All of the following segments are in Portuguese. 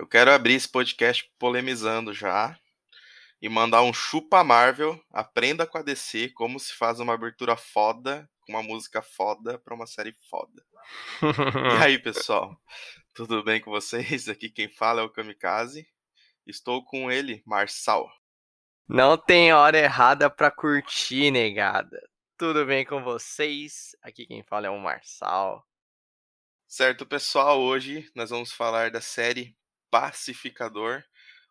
Eu quero abrir esse podcast polemizando já e mandar um chupa Marvel, aprenda com a DC como se faz uma abertura foda, com uma música foda pra uma série foda. e aí, pessoal? Tudo bem com vocês? Aqui quem fala é o Kamikaze. Estou com ele, Marçal. Não tem hora errada pra curtir, negada. Tudo bem com vocês? Aqui quem fala é o Marçal. Certo, pessoal, hoje nós vamos falar da série Pacificador,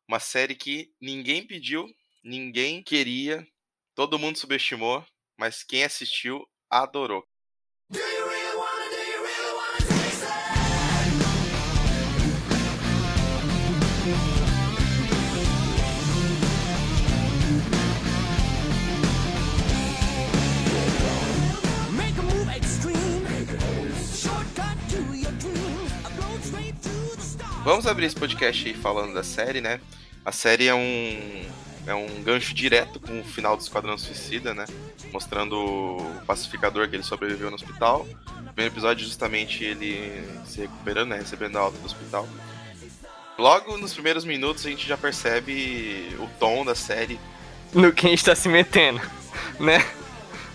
uma série que ninguém pediu, ninguém queria, todo mundo subestimou, mas quem assistiu adorou. Vamos abrir esse podcast aí falando da série, né? A série é um é um gancho direto com o final do Esquadrão Suicida, né? Mostrando o pacificador que ele sobreviveu no hospital. O primeiro episódio justamente ele se recuperando, né? Recebendo a alta do hospital. Logo nos primeiros minutos a gente já percebe o tom da série. No que a gente tá se metendo, né?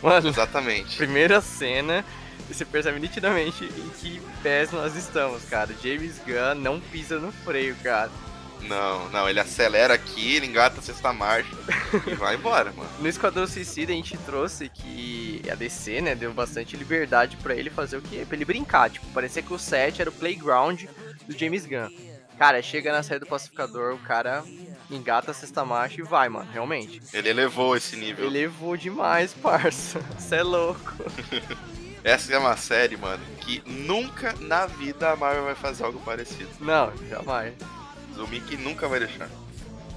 Mano, Exatamente. Primeira cena, você percebe nitidamente em que pés nós estamos, cara. James Gunn não pisa no freio, cara. Não, não, ele acelera aqui, ele engata a sexta marcha e vai embora, mano. No Esquadrão Suicida a gente trouxe que a DC, né, deu bastante liberdade para ele fazer o quê? Pra ele brincar. Tipo, parecia que o set era o playground do James Gunn. Cara, chega na série do Pacificador, o cara engata a sexta marcha e vai, mano, realmente. Ele elevou esse nível. Elevou demais, parça. Você é louco. Essa é uma série, mano, que nunca na vida a Marvel vai fazer algo parecido. Não, jamais. O Mickey nunca vai deixar.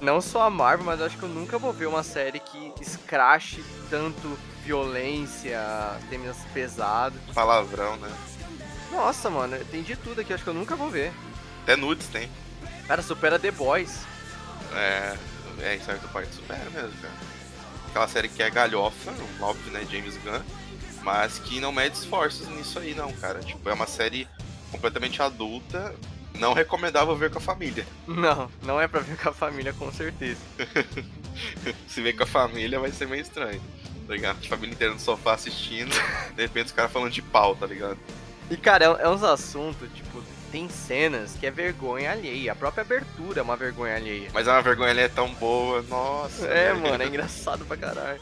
Não só a Marvel, mas acho que eu nunca vou ver uma série que escrache tanto violência, temas pesados. Palavrão, né? Nossa, mano, tem de tudo aqui, acho que eu nunca vou ver. Até nudes tem. Cara, supera The Boys. É, é em certa parte supera mesmo, cara. Aquela série que é galhofa, óbvio, né, James Gunn, mas que não mede esforços nisso aí, não, cara. Tipo, é uma série completamente adulta, não recomendável ver com a família. Não, não é pra ver com a família, com certeza. Se ver com a família vai ser meio estranho, tá ligado? A família inteira no sofá assistindo, de repente os caras falando de pau, tá ligado? E, cara, é, é uns assuntos, tipo, tem cenas que é vergonha alheia. A própria abertura é uma vergonha alheia. Mas é uma vergonha alheia tão boa, nossa. É, véio. mano, é engraçado pra caralho.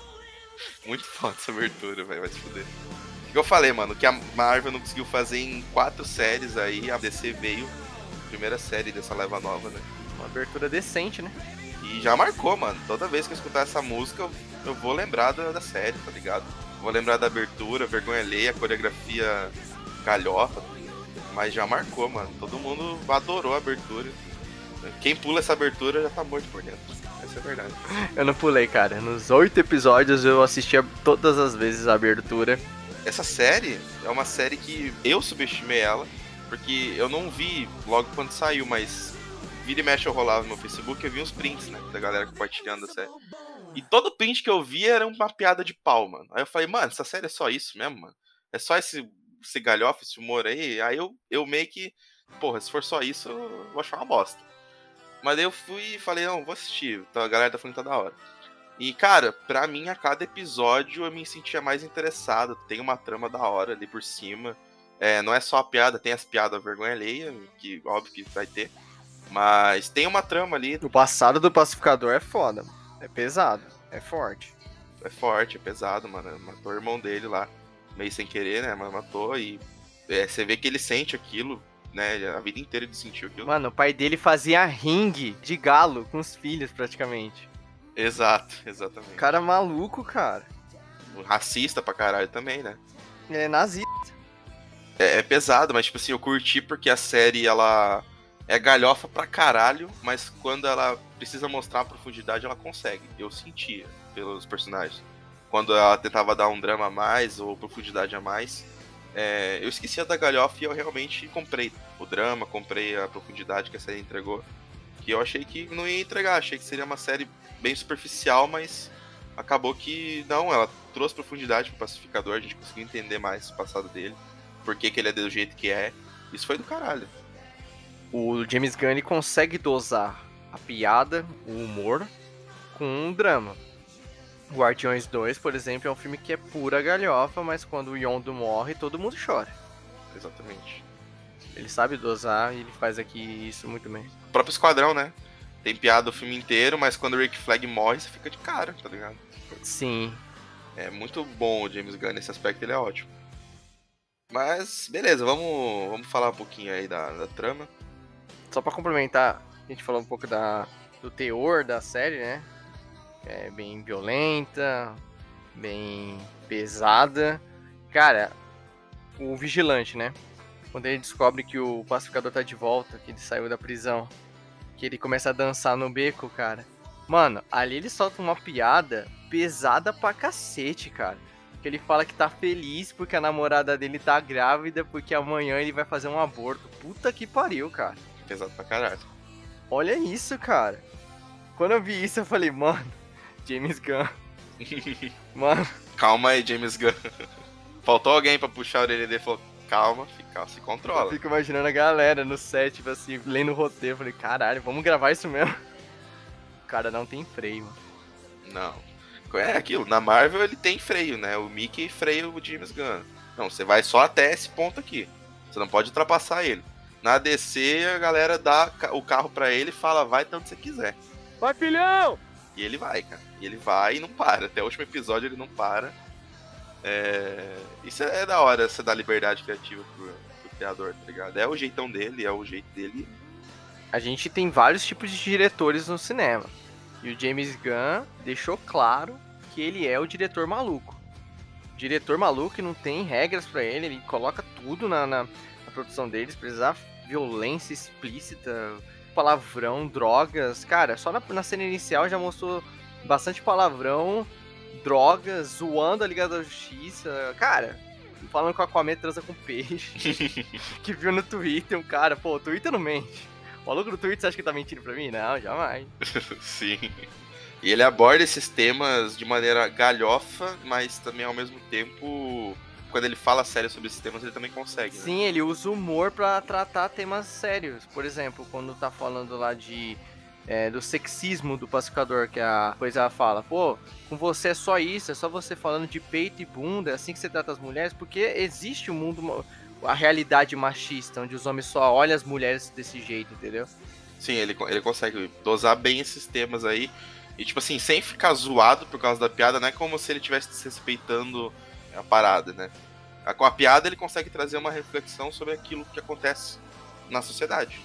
Muito foda essa abertura, velho, vai se fuder. O que eu falei, mano, que a Marvel não conseguiu fazer em quatro séries aí, a DC veio primeira série dessa leva nova, né? Uma abertura decente, né? E já marcou, mano. Toda vez que eu escutar essa música, eu vou lembrar da, da série, tá ligado? Vou lembrar da abertura, vergonha alheia, coreografia galhofa. Mas já marcou, mano. Todo mundo adorou a abertura. Quem pula essa abertura já tá morto por dentro. Essa é verdade. Eu não pulei, cara. Nos oito episódios eu assistia todas as vezes a abertura. Essa série é uma série que eu subestimei ela porque eu não vi logo quando saiu, mas vira e mexe eu rolava no meu Facebook eu vi uns prints, né? Da galera compartilhando a série. E todo print que eu vi era uma piada de pau, mano. Aí eu falei, mano, essa série é só isso mesmo, mano? É só esse, esse galhofa, esse humor aí? Aí eu, eu meio que, porra, se for só isso, eu vou achar uma bosta. Mas aí eu fui e falei, não, vou assistir. Então a galera tá falando que tá da hora. E, cara, pra mim, a cada episódio eu me sentia mais interessado. Tem uma trama da hora ali por cima. É, não é só a piada, tem as piadas vergonha alheia, que óbvio que vai ter. Mas tem uma trama ali. O passado do pacificador é foda. É pesado. É forte. É forte, é pesado, mano. Matou o irmão dele lá. Meio sem querer, né? Mas matou e. É, você vê que ele sente aquilo, né? A vida inteira ele sentiu aquilo. Mano, o pai dele fazia ringue de galo com os filhos, praticamente. Exato, exatamente. Cara maluco, cara. Racista pra caralho também, né? É nazista é, é, pesado, mas tipo assim, eu curti porque a série ela é galhofa pra caralho, mas quando ela precisa mostrar a profundidade, ela consegue. Eu sentia pelos personagens. Quando ela tentava dar um drama a mais ou profundidade a mais, é, eu esquecia da galhofa e eu realmente comprei o drama, comprei a profundidade que a série entregou. Que eu achei que não ia entregar, achei que seria uma série bem superficial, mas acabou que não, ela trouxe profundidade pro pacificador, a gente conseguiu entender mais o passado dele por que, que ele é do jeito que é. Isso foi do caralho. o James Gunn consegue dosar a piada, o humor, com um drama. Guardiões 2, por exemplo, é um filme que é pura galhofa, mas quando o Yondo morre, todo mundo chora. Exatamente. Ele sabe dosar e ele faz aqui isso muito bem. O próprio Esquadrão, né? Tem piada o filme inteiro, mas quando o Rick Flag morre, você fica de cara, tá ligado? Sim. É muito bom o James Gunn nesse aspecto, ele é ótimo. Mas, beleza, vamos, vamos falar um pouquinho aí da, da trama. Só pra complementar, a gente falou um pouco da, do teor da série, né? É bem violenta, bem pesada. Cara, o vigilante, né? Quando ele descobre que o pacificador tá de volta, que ele saiu da prisão, que ele começa a dançar no beco, cara. Mano, ali ele solta uma piada pesada pra cacete, cara. Que ele fala que tá feliz porque a namorada dele tá grávida, porque amanhã ele vai fazer um aborto. Puta que pariu, cara. Pesado pra caralho. Olha isso, cara. Quando eu vi isso, eu falei, mano, James Gunn. mano. Calma aí, James Gunn. Faltou alguém pra puxar a orelha dele e falou, calma, fica, se controla. Eu fico imaginando a galera no set, tipo assim, lendo o roteiro. Eu falei, caralho, vamos gravar isso mesmo. O cara não tem freio, mano. Não. É aquilo, na Marvel ele tem freio, né? O Mickey freia o James Gunn. Não, você vai só até esse ponto aqui. Você não pode ultrapassar ele. Na DC, a galera dá o carro para ele e fala, vai tanto você quiser. Vai, filhão! E ele vai, cara. E ele vai e não para. Até o último episódio ele não para. É... Isso é da hora, você dá liberdade criativa pro, pro criador, tá ligado? É o jeitão dele, é o jeito dele. A gente tem vários tipos de diretores no cinema. E o James Gunn deixou claro que ele é o diretor maluco. Diretor maluco não tem regras para ele, ele coloca tudo na, na, na produção deles, precisar violência explícita, palavrão, drogas. Cara, só na, na cena inicial já mostrou bastante palavrão, drogas, zoando a Liga da Justiça. Cara, falando que o Aquaman transa com peixe. que viu no Twitter um cara, pô, o Twitter não mente. O maluco do Twitter, você acha que tá mentindo pra mim? Não, jamais. Sim. E ele aborda esses temas de maneira galhofa, mas também ao mesmo tempo quando ele fala sério sobre esses temas, ele também consegue. Né? Sim, ele usa humor para tratar temas sérios. Por exemplo, quando tá falando lá de é, do sexismo do pacificador, que a coisa fala, pô, com você é só isso, é só você falando de peito e bunda, é assim que você trata as mulheres, porque existe o um mundo, a realidade machista, onde os homens só olham as mulheres desse jeito, entendeu? Sim, ele, ele consegue dosar bem esses temas aí. E, tipo assim, sem ficar zoado por causa da piada, não é como se ele estivesse desrespeitando a parada, né? Com a piada ele consegue trazer uma reflexão sobre aquilo que acontece na sociedade.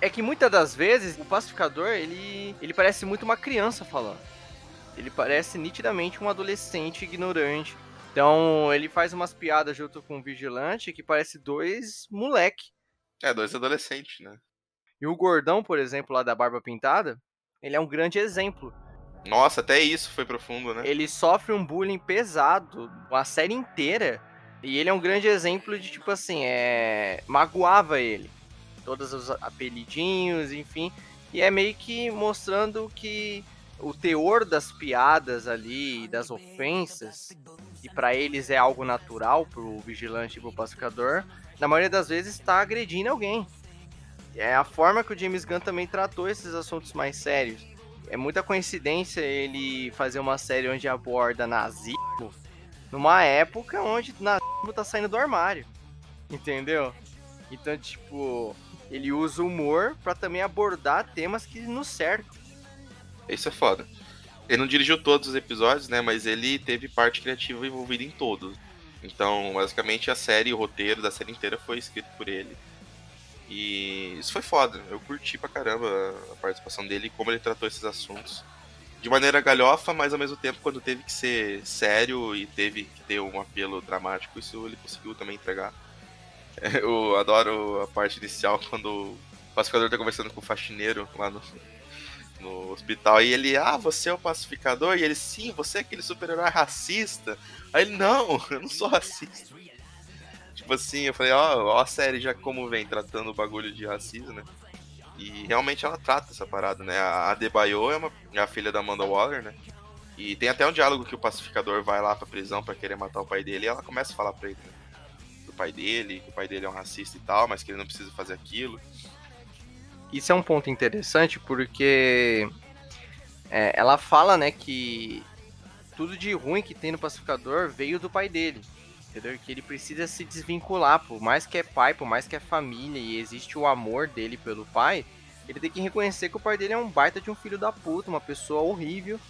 É que muitas das vezes o pacificador, ele, ele parece muito uma criança falando. Ele parece nitidamente um adolescente ignorante. Então ele faz umas piadas junto com o vigilante que parece dois moleque. É, dois adolescentes, né? E o gordão, por exemplo, lá da barba pintada, ele é um grande exemplo nossa, até isso foi profundo, né? Ele sofre um bullying pesado a série inteira. E ele é um grande exemplo de, tipo assim, é. magoava ele. Todos os apelidinhos, enfim. E é meio que mostrando que o teor das piadas ali, das ofensas, e para eles é algo natural pro vigilante e pro pacificador, na maioria das vezes está agredindo alguém. É a forma que o James Gunn também tratou esses assuntos mais sérios é muita coincidência ele fazer uma série onde aborda nazismo numa época onde nazismo tá saindo do armário. Entendeu? Então, tipo, ele usa o humor para também abordar temas que nos cercam. Isso é foda. Ele não dirigiu todos os episódios, né? Mas ele teve parte criativa envolvida em todos. Então, basicamente, a série, o roteiro da série inteira foi escrito por ele. E isso foi foda. Eu curti pra caramba a participação dele e como ele tratou esses assuntos. De maneira galhofa, mas ao mesmo tempo, quando teve que ser sério e teve que ter um apelo dramático, isso ele conseguiu também entregar. Eu adoro a parte inicial quando o pacificador tá conversando com o faxineiro lá no, no hospital. E ele, ah, você é o pacificador? E ele, sim, você é aquele super-herói racista. Aí ele, não, eu não sou racista. Tipo assim, eu falei, ó, ó a série já como vem tratando o bagulho de racismo, né? E realmente ela trata essa parada, né? A Adebayo é, uma, é a filha da Amanda Waller, né? E tem até um diálogo que o pacificador vai lá pra prisão para querer matar o pai dele e ela começa a falar pra ele, né? Do pai dele, que o pai dele é um racista e tal, mas que ele não precisa fazer aquilo. Isso é um ponto interessante porque é, ela fala, né, que tudo de ruim que tem no pacificador veio do pai dele. Entendeu? Que ele precisa se desvincular, por mais que é pai, por mais que é família e existe o amor dele pelo pai, ele tem que reconhecer que o pai dele é um baita de um filho da puta, uma pessoa horrível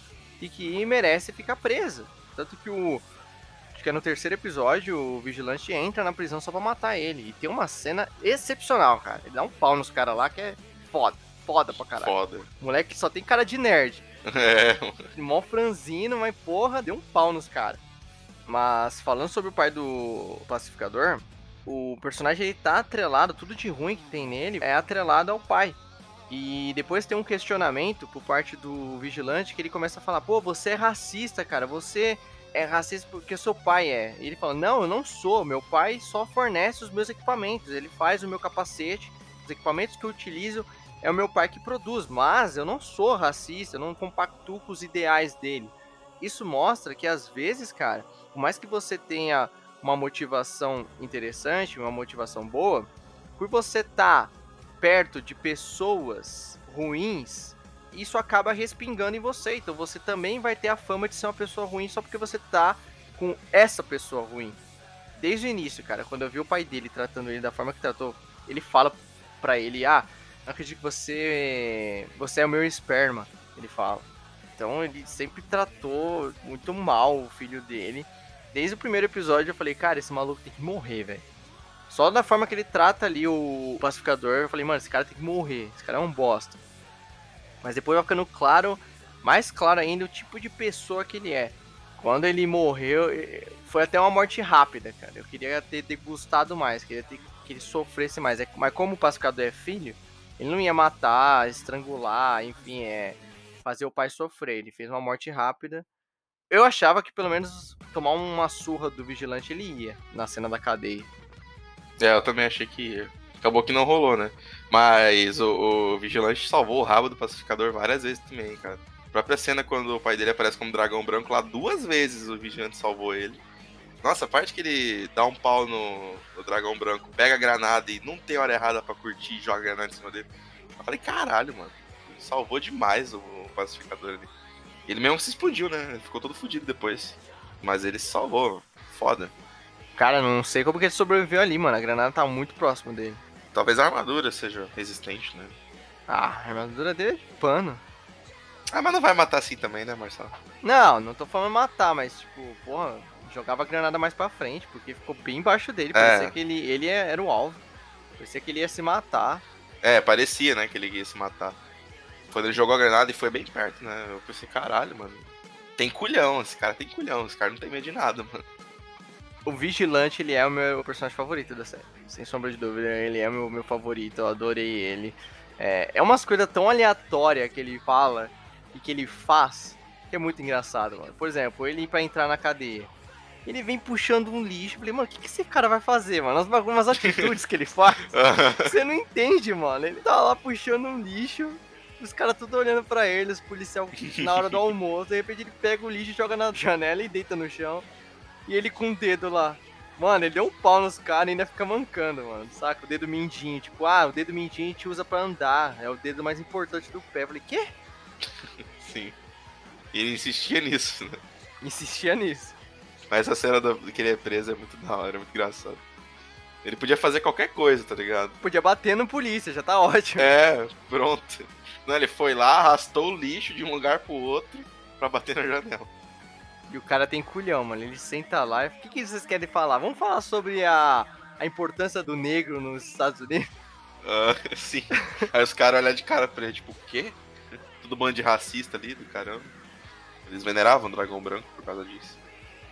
e que merece ficar preso. Tanto que o. Acho que é no terceiro episódio, o vigilante entra na prisão só pra matar ele. E tem uma cena excepcional, cara. Ele dá um pau nos caras lá que é foda. Foda pra caralho. Foda. O moleque só tem cara de nerd. É. Mó franzino, mas porra, deu um pau nos caras. Mas falando sobre o pai do pacificador, o personagem ele tá atrelado, tudo de ruim que tem nele é atrelado ao pai. E depois tem um questionamento por parte do vigilante que ele começa a falar: pô, você é racista, cara, você é racista porque seu pai é. E ele fala: não, eu não sou, meu pai só fornece os meus equipamentos, ele faz o meu capacete, os equipamentos que eu utilizo é o meu pai que produz, mas eu não sou racista, eu não compactuo com os ideais dele. Isso mostra que às vezes, cara, por mais que você tenha uma motivação interessante, uma motivação boa, por você estar tá perto de pessoas ruins, isso acaba respingando em você. Então você também vai ter a fama de ser uma pessoa ruim só porque você tá com essa pessoa ruim. Desde o início, cara, quando eu vi o pai dele tratando ele da forma que tratou, ele fala para ele: "Ah, acredito que você você é o meu esperma", ele fala. Então ele sempre tratou muito mal o filho dele. Desde o primeiro episódio eu falei: "Cara, esse maluco tem que morrer, velho". Só da forma que ele trata ali o pacificador, eu falei, mano, esse cara tem que morrer, esse cara é um bosta. Mas depois vai ficando claro, mais claro ainda, o tipo de pessoa que ele é. Quando ele morreu, foi até uma morte rápida, cara. Eu queria ter degustado mais, queria ter, que ele sofresse mais. É, mas como o pacificador é filho, ele não ia matar, estrangular, enfim, é fazer o pai sofrer. Ele fez uma morte rápida. Eu achava que pelo menos tomar uma surra do vigilante ele ia na cena da cadeia. É, eu também achei que acabou que não rolou, né? Mas o, o, Vigilante salvou o rabo do pacificador várias vezes também, cara. A própria cena quando o pai dele aparece como dragão branco lá, duas vezes o Vigilante salvou ele. Nossa, a parte que ele dá um pau no, no dragão branco, pega a granada e não tem hora errada para curtir e joga a granada em cima dele. Eu falei, caralho, mano. Salvou demais o pacificador ali. Ele mesmo se explodiu, né? Ele ficou todo fodido depois. Mas ele salvou. Foda. Cara, não sei como que ele sobreviveu ali, mano. A granada tá muito próximo dele. Talvez a armadura seja resistente, né? Ah, a armadura dele é de pano. Ah, mas não vai matar assim também, né, Marcelo? Não, não tô falando matar, mas, tipo, porra, jogava a granada mais pra frente, porque ficou bem embaixo dele. Parecia é. que ele, ele era o alvo. Parecia que ele ia se matar. É, parecia, né, que ele ia se matar. Quando ele jogou a granada e foi bem perto, né? Eu pensei, caralho, mano. Tem culhão, esse cara tem culhão, esse cara não tem medo de nada, mano o Vigilante, ele é o meu personagem favorito da série. Sem sombra de dúvida, ele é o meu, meu favorito, eu adorei ele. É, é umas coisas tão aleatórias que ele fala e que ele faz, que é muito engraçado, mano. Por exemplo, ele para entrar na cadeia. Ele vem puxando um lixo. Eu falei, mano, o que, que esse cara vai fazer, mano? As, umas atitudes que ele faz. você não entende, mano. Ele tá lá puxando um lixo. Os caras tudo olhando pra ele, os policiais na hora do almoço. De repente ele pega o lixo, joga na janela e deita no chão. E ele com o dedo lá. Mano, ele deu um pau nos caras e ainda fica mancando, mano. Saca? O dedo mindinho. Tipo, ah, o dedo mindinho a gente usa pra andar. É o dedo mais importante do pé. Eu falei, quê? Sim. E ele insistia nisso, né? Insistia nisso. Mas a cena do, que ele é preso é muito da hora, é muito engraçado. Ele podia fazer qualquer coisa, tá ligado? Podia bater no polícia, já tá ótimo. É, pronto. Não, ele foi lá, arrastou o lixo de um lugar pro outro pra bater na janela. E o cara tem culhão, mano. Ele senta lá. O que, que vocês querem falar? Vamos falar sobre a, a importância do negro nos Estados Unidos? Uh, sim. Aí os caras olham de cara pra ele, tipo, o quê? Tudo bando de racista ali, do caramba. Eles veneravam o dragão branco por causa disso.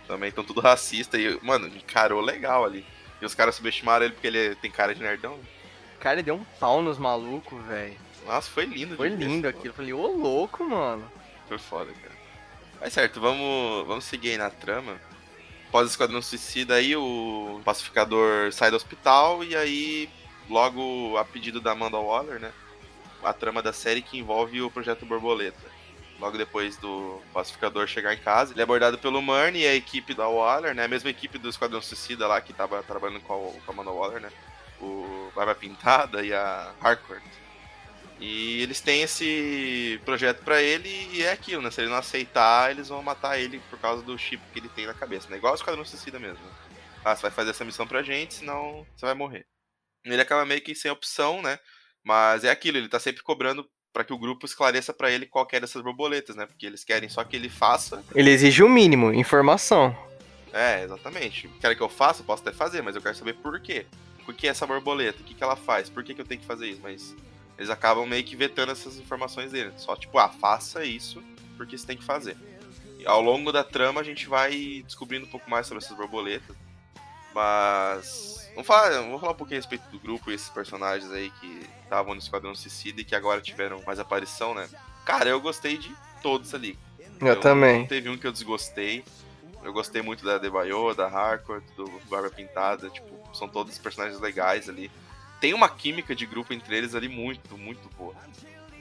Também estão tudo racista e, mano, encarou legal ali. E os caras subestimaram ele porque ele tem cara de nerdão. O cara deu um pau nos malucos, velho. Nossa, foi lindo. Foi lindo aquilo. Eu falei, ô louco, mano. Foi foda, cara. Mas certo, vamos, vamos seguir aí na trama. Após o Esquadrão Suicida, aí o pacificador sai do hospital e aí, logo a pedido da Amanda Waller, né? A trama da série que envolve o Projeto Borboleta. Logo depois do pacificador chegar em casa, ele é abordado pelo Murney e a equipe da Waller, né? A mesma equipe do Esquadrão Suicida lá que tava trabalhando com a, com a Amanda Waller, né? O Barba Pintada e a Harcourt. E eles têm esse projeto para ele e é aquilo, né? Se ele não aceitar, eles vão matar ele por causa do chip que ele tem na cabeça, né? Igual o Esquadrão Suicida mesmo. Ah, você vai fazer essa missão pra gente, senão você vai morrer. Ele acaba meio que sem opção, né? Mas é aquilo, ele tá sempre cobrando para que o grupo esclareça para ele qual é dessas borboletas, né? Porque eles querem só que ele faça. Ele exige o mínimo, informação. É, exatamente. Quer que eu faça? Posso até fazer, mas eu quero saber por quê. Por que essa borboleta? O que, que ela faz? Por que, que eu tenho que fazer isso? Mas eles acabam meio que vetando essas informações dele. Só tipo, ah, faça isso porque você tem que fazer. E ao longo da trama a gente vai descobrindo um pouco mais sobre essas borboletas. Mas. Vamos falar, vamos falar um pouquinho a respeito do grupo e esses personagens aí que estavam no Esquadrão Suicida e que agora tiveram mais aparição, né? Cara, eu gostei de todos ali. Eu, eu também. Não teve um que eu desgostei. Eu gostei muito da Debaio, da Harcourt, do Barba Pintada. Tipo, são todos personagens legais ali. Tem uma química de grupo entre eles ali muito, muito boa.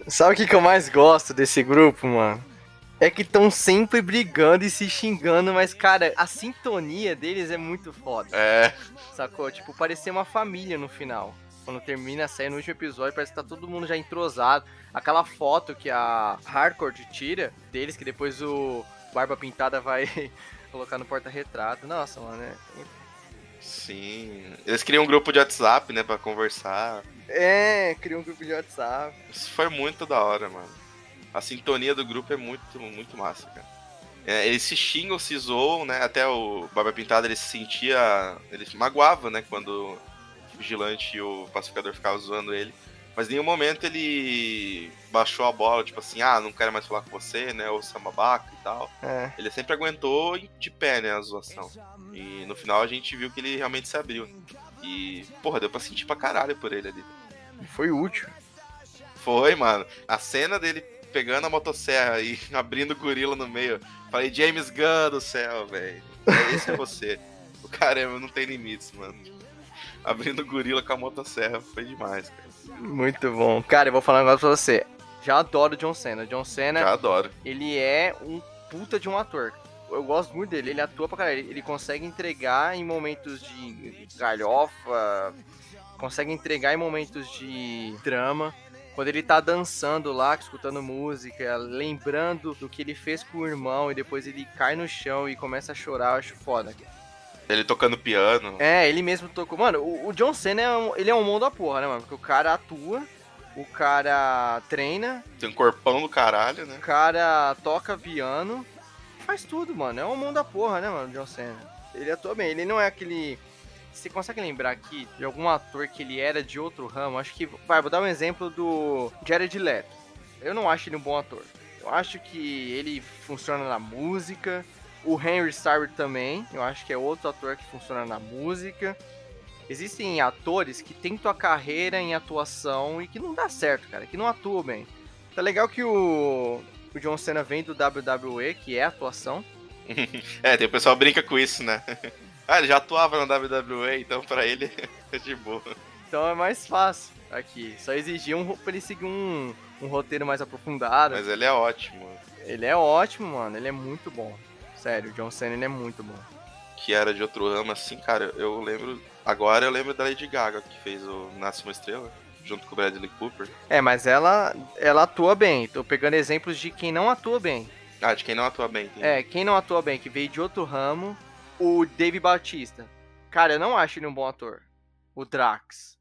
Sabe o que, que eu mais gosto desse grupo, mano? é que estão sempre brigando e se xingando, mas, cara, a sintonia deles é muito foda. É. Sacou? Tipo, parecia uma família no final. Quando termina a série no último episódio, parece que tá todo mundo já entrosado. Aquela foto que a Hardcore tira deles, que depois o Barba Pintada vai colocar no porta-retrato. Nossa, mano, é... Sim. Eles criam um grupo de WhatsApp, né, pra conversar. É, criam um grupo de WhatsApp. Isso foi muito da hora, mano a sintonia do grupo é muito, muito massa, cara. É, eles se xingam, se zoam, né? Até o Barba Pintada ele se sentia. Ele se magoava, né? Quando o vigilante e o pacificador ficavam zoando ele. Mas em nenhum momento ele baixou a bola, tipo assim, ah, não quero mais falar com você, né? Ou você é babaca e tal. É. Ele sempre aguentou de pé, né, a zoação. E no final a gente viu que ele realmente se abriu. E, porra, deu pra sentir pra caralho por ele ali. Foi útil. Foi, mano. A cena dele pegando a motosserra e abrindo o gorila no meio. Falei, James Gunn do céu, velho. É, esse é você. O caramba, não tem limites, mano. Abrindo o gorila com a motosserra foi demais, cara. Muito bom. Cara, eu vou falar um negócio pra você. Já adoro John Cena. John Cena. Já adoro. Ele é um puta de um ator. Eu gosto muito dele, ele atua pra caralho. Ele consegue entregar em momentos de galhofa, consegue entregar em momentos de drama quando ele tá dançando lá, escutando música, lembrando do que ele fez com o irmão e depois ele cai no chão e começa a chorar, eu acho foda. Ele tocando piano. É, ele mesmo tocou. Mano, o, o John Cena é um, ele é um mundo da porra, né, mano? Porque o cara atua, o cara treina. Tem um corpão do caralho, né? O cara toca piano. Faz tudo, mano. É um mundo da porra, né, mano, o John Cena. Ele atua bem. Ele não é aquele você consegue lembrar aqui de algum ator que ele era de outro ramo? Acho que. Vai, vou dar um exemplo do Jared Leto. Eu não acho ele um bom ator. Eu acho que ele funciona na música. O Henry Starr também. Eu acho que é outro ator que funciona na música. Existem atores que tentam a carreira em atuação e que não dá certo, cara. Que não atuam bem. Tá legal que o, o John Cena vem do WWE, que é atuação. é, tem o pessoal brinca com isso, né? Ah, ele já atuava na WWE, então pra ele é de boa. Então é mais fácil aqui. Só exigia um, pra ele seguir um, um roteiro mais aprofundado. Mas ele é ótimo. Ele é ótimo, mano. Ele é muito bom. Sério, o John Cena ele é muito bom. Que era de outro ramo, assim, cara, eu lembro. Agora eu lembro da Lady Gaga, que fez o Nasce uma Estrela, junto com o Bradley Cooper. É, mas ela, ela atua bem. Tô pegando exemplos de quem não atua bem. Ah, de quem não atua bem. Entendi. É, quem não atua bem, que veio de outro ramo o Dave Bautista. Cara, eu não acho ele um bom ator. O Drax.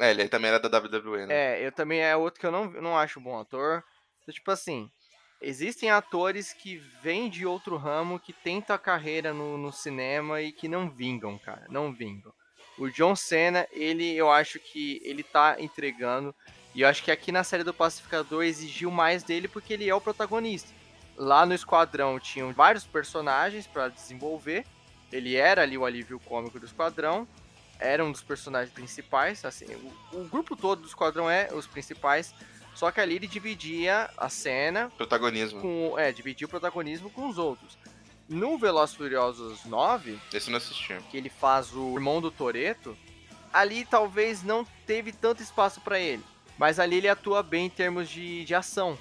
É, ele também era da WWE, né? É, eu também é outro que eu não, não acho um bom ator. Então, tipo assim, existem atores que vêm de outro ramo, que tentam a carreira no, no cinema e que não vingam, cara. Não vingam. O John Cena, ele, eu acho que ele tá entregando. E eu acho que aqui na série do Pacificador exigiu mais dele porque ele é o protagonista. Lá no Esquadrão tinham vários personagens para desenvolver ele era ali o alívio cômico do esquadrão, era um dos personagens principais, assim, o, o, grupo todo do esquadrão é os principais, só que ali ele dividia a cena, protagonismo. Com, é, dividia o protagonismo com os outros. No Velozes Furiosos 9, esse não assisti. Que ele faz o irmão do Toreto, ali talvez não teve tanto espaço para ele, mas ali ele atua bem em termos de, de ação.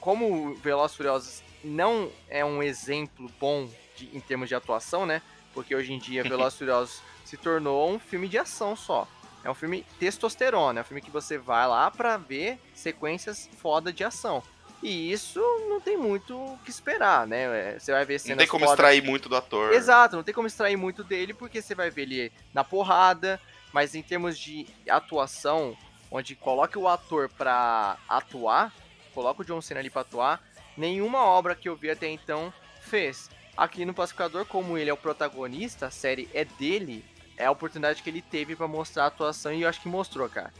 Como o Velozes Furiosos não é um exemplo bom de, em termos de atuação, né? Porque hoje em dia Velozes Furiosos se tornou um filme de ação só. É um filme testosterona, é um filme que você vai lá pra ver sequências foda de ação. E isso não tem muito o que esperar, né? É, você vai ver cenas Não tem como foda- extrair muito do ator. Exato, não tem como extrair muito dele, porque você vai ver ele na porrada, mas em termos de atuação, onde coloca o ator pra atuar, coloca o John Cena ali pra atuar, nenhuma obra que eu vi até então fez. Aqui no Pacificador, como ele é o protagonista, a série é dele, é a oportunidade que ele teve pra mostrar a atuação e eu acho que mostrou, cara.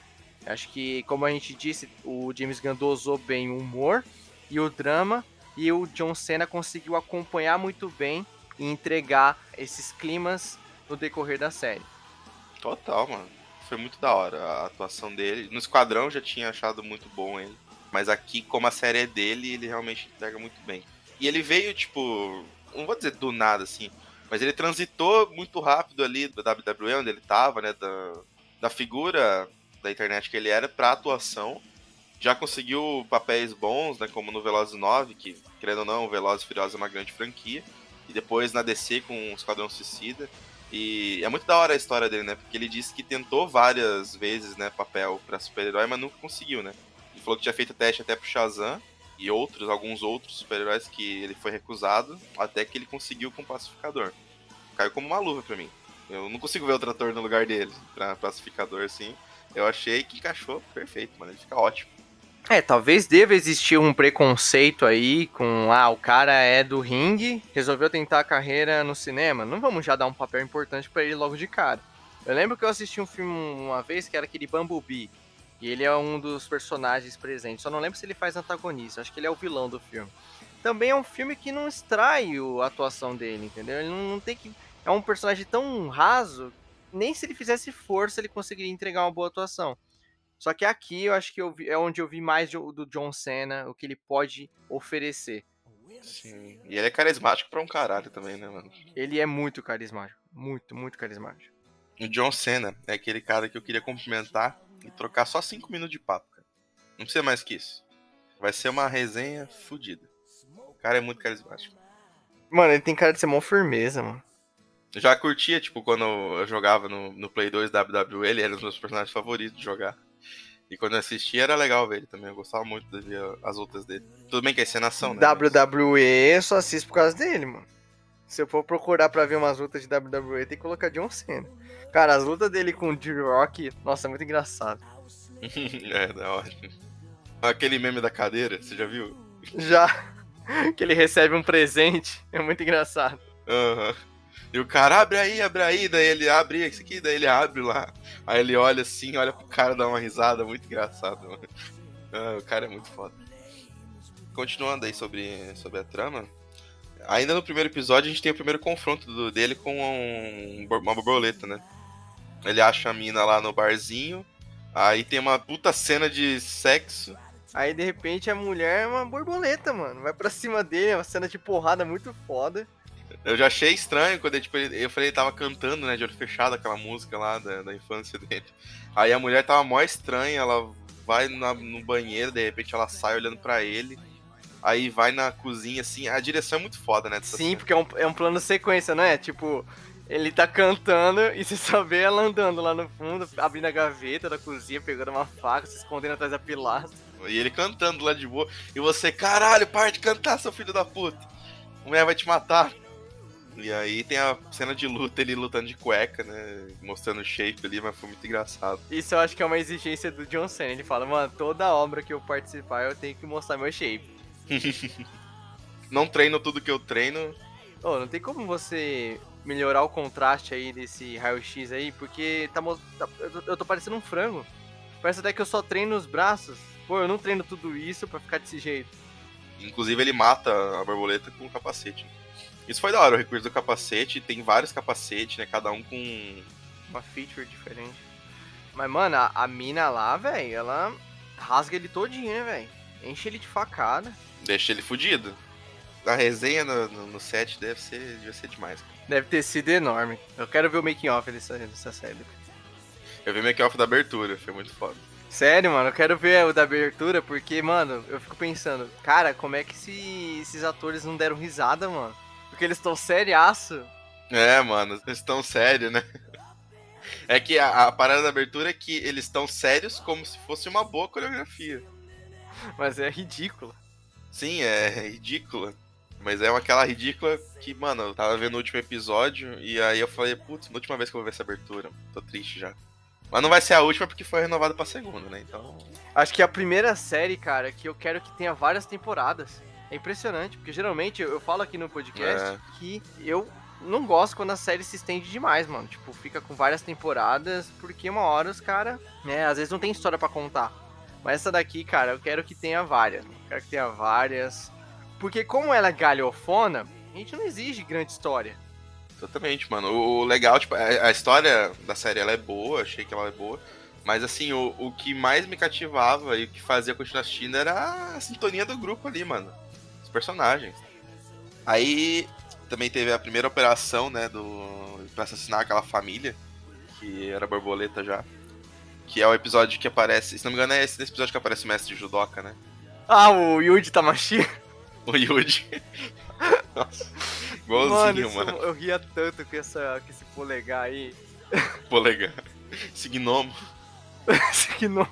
Acho que, como a gente disse, o James Gunn dosou bem o humor e o drama, e o John Cena conseguiu acompanhar muito bem e entregar esses climas no decorrer da série. Total, mano. Foi muito da hora a atuação dele. No Esquadrão já tinha achado muito bom ele. Mas aqui, como a série é dele, ele realmente entrega muito bem. E ele veio, tipo, não vou dizer do nada, assim, mas ele transitou muito rápido ali da WWE, onde ele tava, né, da, da figura da internet que ele era, pra atuação. Já conseguiu papéis bons, né, como no Velozes 9, que, querendo ou não, Velozes e Furiosos é uma grande franquia. E depois na DC com o Esquadrão Suicida. E é muito da hora a história dele, né? Porque ele disse que tentou várias vezes, né, papel pra super-herói, mas nunca conseguiu, né? Ele falou que tinha feito teste até pro Shazam e outros, alguns outros super-heróis que ele foi recusado, até que ele conseguiu com o Pacificador. Caiu como uma luva pra mim. Eu não consigo ver outro ator no lugar dele pra Pacificador, assim. Eu achei que encaixou perfeito, mano. Ele fica ótimo. É, talvez deva existir um preconceito aí com, ah, o cara é do ringue, resolveu tentar a carreira no cinema. Não vamos já dar um papel importante pra ele logo de cara. Eu lembro que eu assisti um filme uma vez que era aquele Bumblebee. E ele é um dos personagens presentes. Só não lembro se ele faz antagonista. Acho que ele é o vilão do filme. Também é um filme que não extrai o- a atuação dele, entendeu? Ele não tem que. É um personagem tão raso. Nem se ele fizesse força ele conseguiria entregar uma boa atuação. Só que aqui eu acho que eu vi- é onde eu vi mais do do John Cena, o que ele pode oferecer. Sim. E ele é carismático pra um caralho também, né, mano? Ele é muito carismático. Muito, muito carismático. O John Cena é aquele cara que eu queria cumprimentar e trocar só 5 minutos de papo, cara. Não precisa mais que isso. Vai ser uma resenha fodida. O cara é muito carismático. Mano, ele tem cara de ser mó firmeza, mano. Já curtia, tipo, quando eu jogava no, no Play 2 WWE, ele era um dos meus personagens favoritos de jogar. E quando eu assistia era legal ver ele também. Eu gostava muito de ver as lutas dele. Tudo bem que é encenação, né? WWE eu só assisto por causa dele, mano. Se eu for procurar pra ver umas lutas de WWE, tem que colocar John Cena. Cara, as lutas dele com o D-Rock, nossa, é muito engraçado. é, da hora. Aquele meme da cadeira, você já viu? Já que ele recebe um presente, é muito engraçado. Aham. E o cara, abre aí, abre aí, daí ele abre isso aqui, daí ele abre lá. Aí ele olha assim, olha pro cara dar uma risada, muito engraçado, mano. Ah, o cara é muito foda. Continuando aí sobre, sobre a trama. Ainda no primeiro episódio a gente tem o primeiro confronto do- dele com um- uma borboleta, né? Ele acha a mina lá no barzinho. Aí tem uma puta cena de sexo. Aí de repente a mulher é uma borboleta, mano. Vai pra cima dele, é uma cena de porrada muito foda. Eu já achei estranho quando ele, tipo, eu falei ele tava cantando, né, de olho fechado, aquela música lá da, da infância dele. Aí a mulher tava mó estranha, ela vai na- no banheiro, de repente ela sai olhando pra ele. Aí vai na cozinha, assim, a direção é muito foda, né? Sim, cena. porque é um, é um plano sequência, não é? Tipo, ele tá cantando e você só vê ela andando lá no fundo, abrindo a gaveta da cozinha, pegando uma faca, se escondendo atrás da pilastra. E ele cantando lá de boa. E você, caralho, para de cantar, seu filho da puta. A mulher vai te matar. E aí tem a cena de luta, ele lutando de cueca, né? Mostrando o shape ali, mas foi muito engraçado. Isso eu acho que é uma exigência do John Cena. Ele fala, mano, toda obra que eu participar eu tenho que mostrar meu shape. Não treino tudo que eu treino. Ô, não tem como você melhorar o contraste aí desse raio-x aí, porque tá, tá- eu, tô, parecendo um frango. Parece até que eu só treino os braços. Pô, eu não treino tudo isso pra ficar desse jeito. Inclusive ele mata a borboleta com o capacete. Isso foi da hora, o recurso do capacete. Tem vários capacetes, né? Cada um com. Uma feature diferente. Mas, mano, a, a mina lá, velho, ela rasga ele todinho, né, velho? Enche ele de facada. Deixa ele fudido. A resenha no, no, no set deve ser, deve ser demais. cara. Deve ter sido enorme. Eu quero ver o making off dessa, dessa série. Eu vi make off da abertura, foi muito foda. Sério, mano, eu quero ver o da abertura, porque, mano, eu fico pensando, cara, como é que esse- esses atores não deram risada, mano? Porque eles estão seriaço. É, mano, eles estão sérios, né? É que a, a parada da abertura é que eles estão sérios como se fosse uma boa coreografia. Mas é ridículo. Sim, é ridícula. Mas é aquela ridícula que, mano, eu tava vendo o último episódio e aí eu falei, putz, na última vez que eu vou ver essa abertura. Tô triste já. Mas não vai ser a última porque foi renovado pra segunda, né? Então. Acho que é a primeira série, cara, que eu quero que tenha várias temporadas. É impressionante, porque geralmente eu, eu falo aqui no podcast É. que eu não gosto quando a série se estende demais, mano. Tipo, fica com várias temporadas, porque uma hora os caras, né, às vezes não tem história pra contar. Mas essa daqui, cara, eu quero que tenha várias. Eu quero que tenha várias. Porque como ela é galhofona, a gente não exige grande história. Exatamente, mano. O legal, tipo, a, a história da série ela é boa, achei que ela é boa. Mas assim, o, o que mais me cativava e o que fazia continuar assistindo era a sintonia do grupo ali, mano. Personagens. Aí também teve a primeira operação, né, do. pra assassinar aquela família, que era borboleta já. Que é o episódio que aparece. Se não me engano, é esse episódio que aparece o mestre judoca, né? Ah, o Yuji Tamashi. O Yuji. Nossa. Mano, Igualzinho, isso- mano. eu ria tanto com, essa, com esse polegar aí. Polegar. Esse gnomo. Esse não.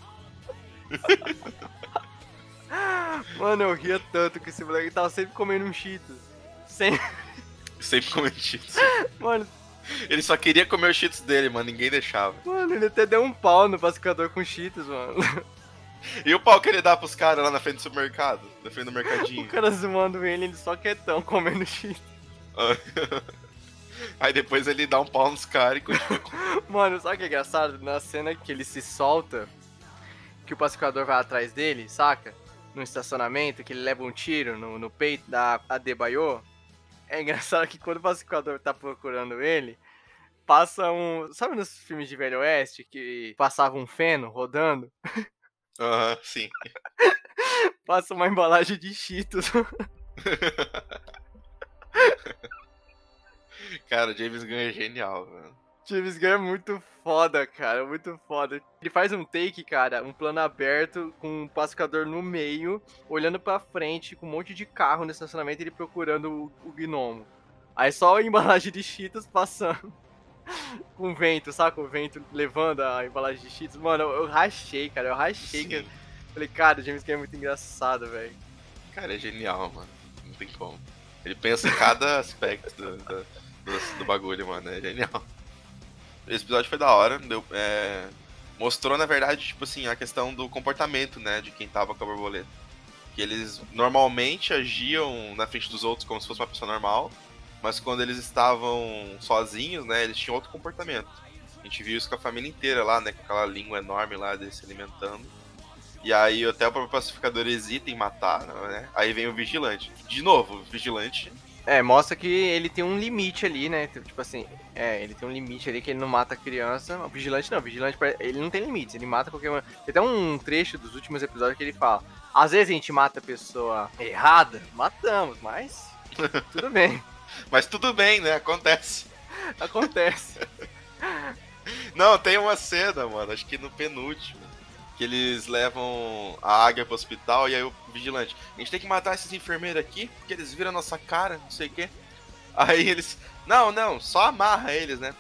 Mano, eu ria tanto com esse moleque. Tava sempre comendo um Cheetos. Sempre. Sempre comendo cheetos. Mano, Ele só queria comer os cheetos dele, mano. Ninguém deixava. mano, ele até deu um pau no pacificador com Cheetos, mano. E o pau que ele dá pros caras lá na frente do supermercado? Na frente do O mercadinho. cara zoando ele, ele só quietão comendo Cheetos. Aí depois ele dá um pau nos caras e continua. Mano, sabe o que é engraçado? Na cena que ele se solta, que o pacificador vai atrás dele, saca? No estacionamento, que ele leva um tiro no, no peito da Adebayo. É engraçado que quando o pacificador tá procurando ele, passa um. Sabe nos filmes de Velho Oeste que passava um feno rodando? Aham, sim. Passa uma embalagem de Cheetos. Cara, o James Gunn é genial, mano. James Gunn é muito foda, cara, muito foda. Ele faz um take, cara, um plano aberto com um pacificador no meio, olhando pra frente, com um monte de carro no estacionamento, ele procurando o, o gnomo. Aí só a embalagem de Cheetos passando. com vento, saca? O vento levando a embalagem de Cheetos. Mano, eu, eu rachei, cara, eu rachei. Sim. Falei, cara, o James Gunn é muito engraçado, velho. Cara, é genial, mano. Não tem como. Ele pensa em cada aspecto do, do, do- do bagulho, mano. É genial. Esse episódio foi da hora. Deu, é, mostrou, na verdade, tipo assim, a questão do comportamento, né? De quem tava com a borboleta. Que eles normalmente agiam na frente dos outros como se fosse uma pessoa normal. Mas quando eles estavam sozinhos, né? Eles tinham outro comportamento. A gente viu isso com a família inteira lá, né? Com aquela língua enorme lá deles se alimentando. E aí até o próprio pacificador hesita em matar, né? Aí vem o vigilante. De novo, o vigilante. É, mostra que ele tem um limite ali, né? Tipo assim, é, ele tem um limite ali que ele não mata a criança. O vigilante não, o vigilante ele não tem limites, ele mata qualquer um. Tem até um trecho dos últimos episódios que ele fala: às vezes a gente mata a pessoa errada, matamos, mas tudo bem, Mas tudo bem, né? Acontece. acontece. Não, tem uma cena, mano, acho que no penúltimo. Que eles levam a águia pro hospital e aí o vigilante. A gente tem que matar esses enfermeiros aqui, porque eles viram a nossa cara, não sei o quê. Aí eles. Não, não, só amarra eles, né?